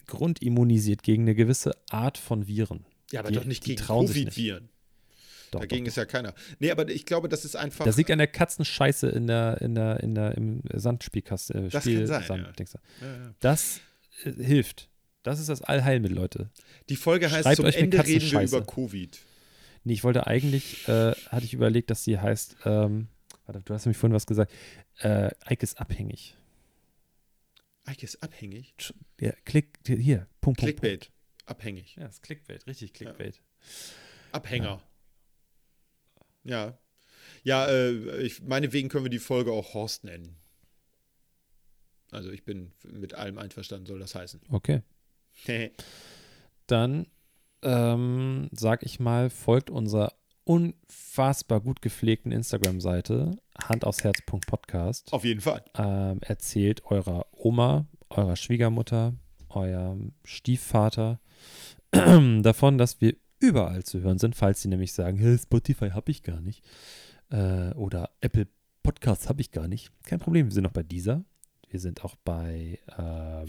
grundimmunisiert gegen eine gewisse Art von Viren. Ja, aber Die- doch nicht gegen. Covid-Viren. Doch, Dagegen doch, ist ja keiner. Nee, aber ich glaube, das ist einfach. Das liegt an der Katzenscheiße in der, in der, in der, im Sandspielkasten. Äh, Das Spiel, kann sein, Sand, ja. Ja, ja. Das äh, hilft. Das ist das Allheilmittel, Leute. Die Folge heißt Schreibt zum euch Ende reden wir über Covid. Nee, ich wollte eigentlich, äh, hatte ich überlegt, dass sie heißt, ähm, warte, du hast nämlich vorhin was gesagt, äh, Ike ist abhängig. Ike ist abhängig. Ja, klick, hier, Punkt, Punkt, Clickbait. Abhängig. Punkt. Ja, das ist Clickbait, richtig Clickbait. Abhänger. Ja. Ja, äh, ich, meinetwegen können wir die Folge auch Horst nennen. Also ich bin mit allem einverstanden, soll das heißen. Okay. Dann ähm, sag ich mal, folgt unserer unfassbar gut gepflegten Instagram-Seite Hand aufs. Auf jeden Fall. Ähm, erzählt eurer Oma, eurer Schwiegermutter, eurem Stiefvater davon, dass wir überall zu hören sind, falls sie nämlich sagen, hey, Spotify habe ich gar nicht. Äh, oder Apple Podcasts habe ich gar nicht. Kein Problem, wir sind noch bei dieser. Wir sind auch bei ähm,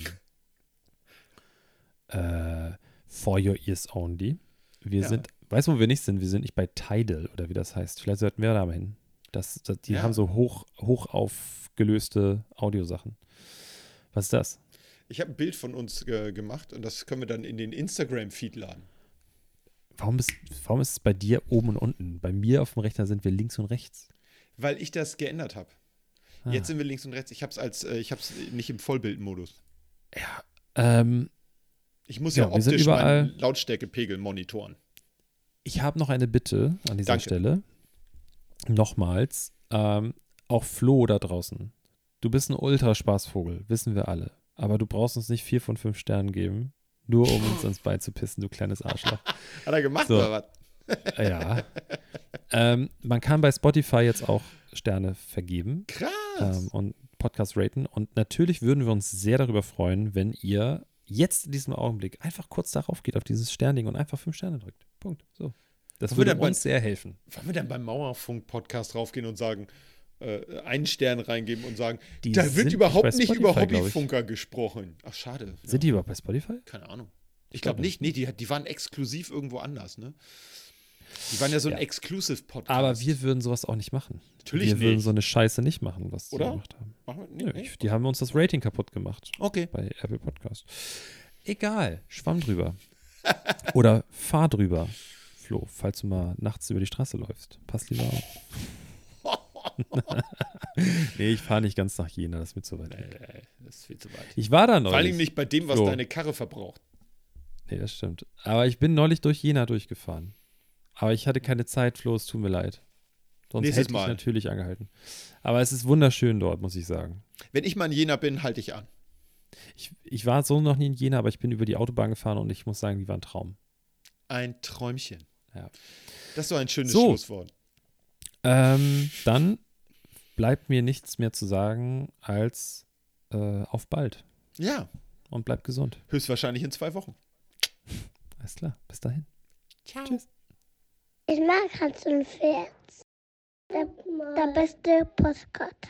äh, For Your Ears Only. Wir Ja. sind, weißt du, wo wir nicht sind? Wir sind nicht bei Tidal oder wie das heißt. Vielleicht sollten wir da mal hin. Das, das, die Ja. haben so hoch, hoch aufgelöste Audiosachen. Was ist das? Ich habe ein Bild von uns äh, gemacht und das können wir dann in den Instagram-Feed laden. Warum ist, warum ist es bei dir oben und unten? Bei mir auf dem Rechner sind wir links und rechts. Weil ich das geändert habe. Ah. Jetzt sind wir links und rechts. Ich habe es als, äh, ich habe es nicht im Vollbildmodus. Ähm, Ich muss Ja, ja, optisch überall- meinen Lautstärkepegel monitoren. ich habe noch eine Bitte an dieser Danke. Stelle. Nochmals. Ähm, auch Flo da draußen. Du bist ein Ultraspaßvogel, wissen wir alle. Aber du brauchst uns nicht vier von fünf Sternen geben, nur um uns ins Bein zu pissen, du kleines Arschloch. Hat er gemacht So. oder was? ja. Ähm, man kann bei Spotify jetzt auch Sterne vergeben. Krass. ähm, und Podcast raten. Und natürlich würden wir uns sehr darüber freuen, wenn ihr jetzt in diesem Augenblick einfach kurz darauf geht, auf dieses Sternding und einfach fünf Sterne drückt. Punkt. So. Das wir würde dann bei- uns sehr helfen. Wollen wir dann beim Mauerfunk-Podcast raufgehen und sagen, äh, einen Stern reingeben und sagen, Die da wird überhaupt nicht Spotify, über glaub ich. Hobbyfunker gesprochen. Ach, schade. Sind ja. die überhaupt bei Spotify? Keine Ahnung. Ich glaub glaube nicht. Nee, die, die waren exklusiv irgendwo anders, ne? Die waren ja so ein Ja. Exclusive-Podcast. Aber wir würden sowas auch nicht machen. Natürlich wir würden nicht. so eine Scheiße nicht machen, was die Oder? gemacht haben. Machen wir, nee, nee. Die haben uns das Rating kaputt gemacht Okay. bei Apple Podcast. Egal, schwamm drüber. Oder fahr drüber. Flo, falls du mal nachts über die Straße läufst. Pass lieber auf. nee, ich fahre nicht ganz nach Jena, das ist mir zu weit. Nee, das ist viel zu weit. Ich war da neulich. Vor allem nicht bei dem, was Flo. deine Karre verbraucht. Nee, das stimmt. Aber ich bin neulich durch Jena durchgefahren. Aber ich hatte keine Zeit, Flo, es tut mir leid. Sonst Nächstes hätte Mal. ich natürlich angehalten. Aber es ist wunderschön dort, muss ich sagen. Wenn ich mal in Jena bin, halte ich an. Ich, ich war so noch nie in Jena, aber ich bin über die Autobahn gefahren und ich muss sagen, die war ein Traum. Ein Träumchen. Ja. Das ist doch ein schönes So. Schlusswort. Ähm, dann bleibt mir nichts mehr zu sagen als äh, auf bald Ja, und bleibt gesund. höchstwahrscheinlich in zwei Wochen. Alles klar, bis dahin. Ciao. Tschüss. Ich mag Hans und Pferd. Der, der beste Postkarte.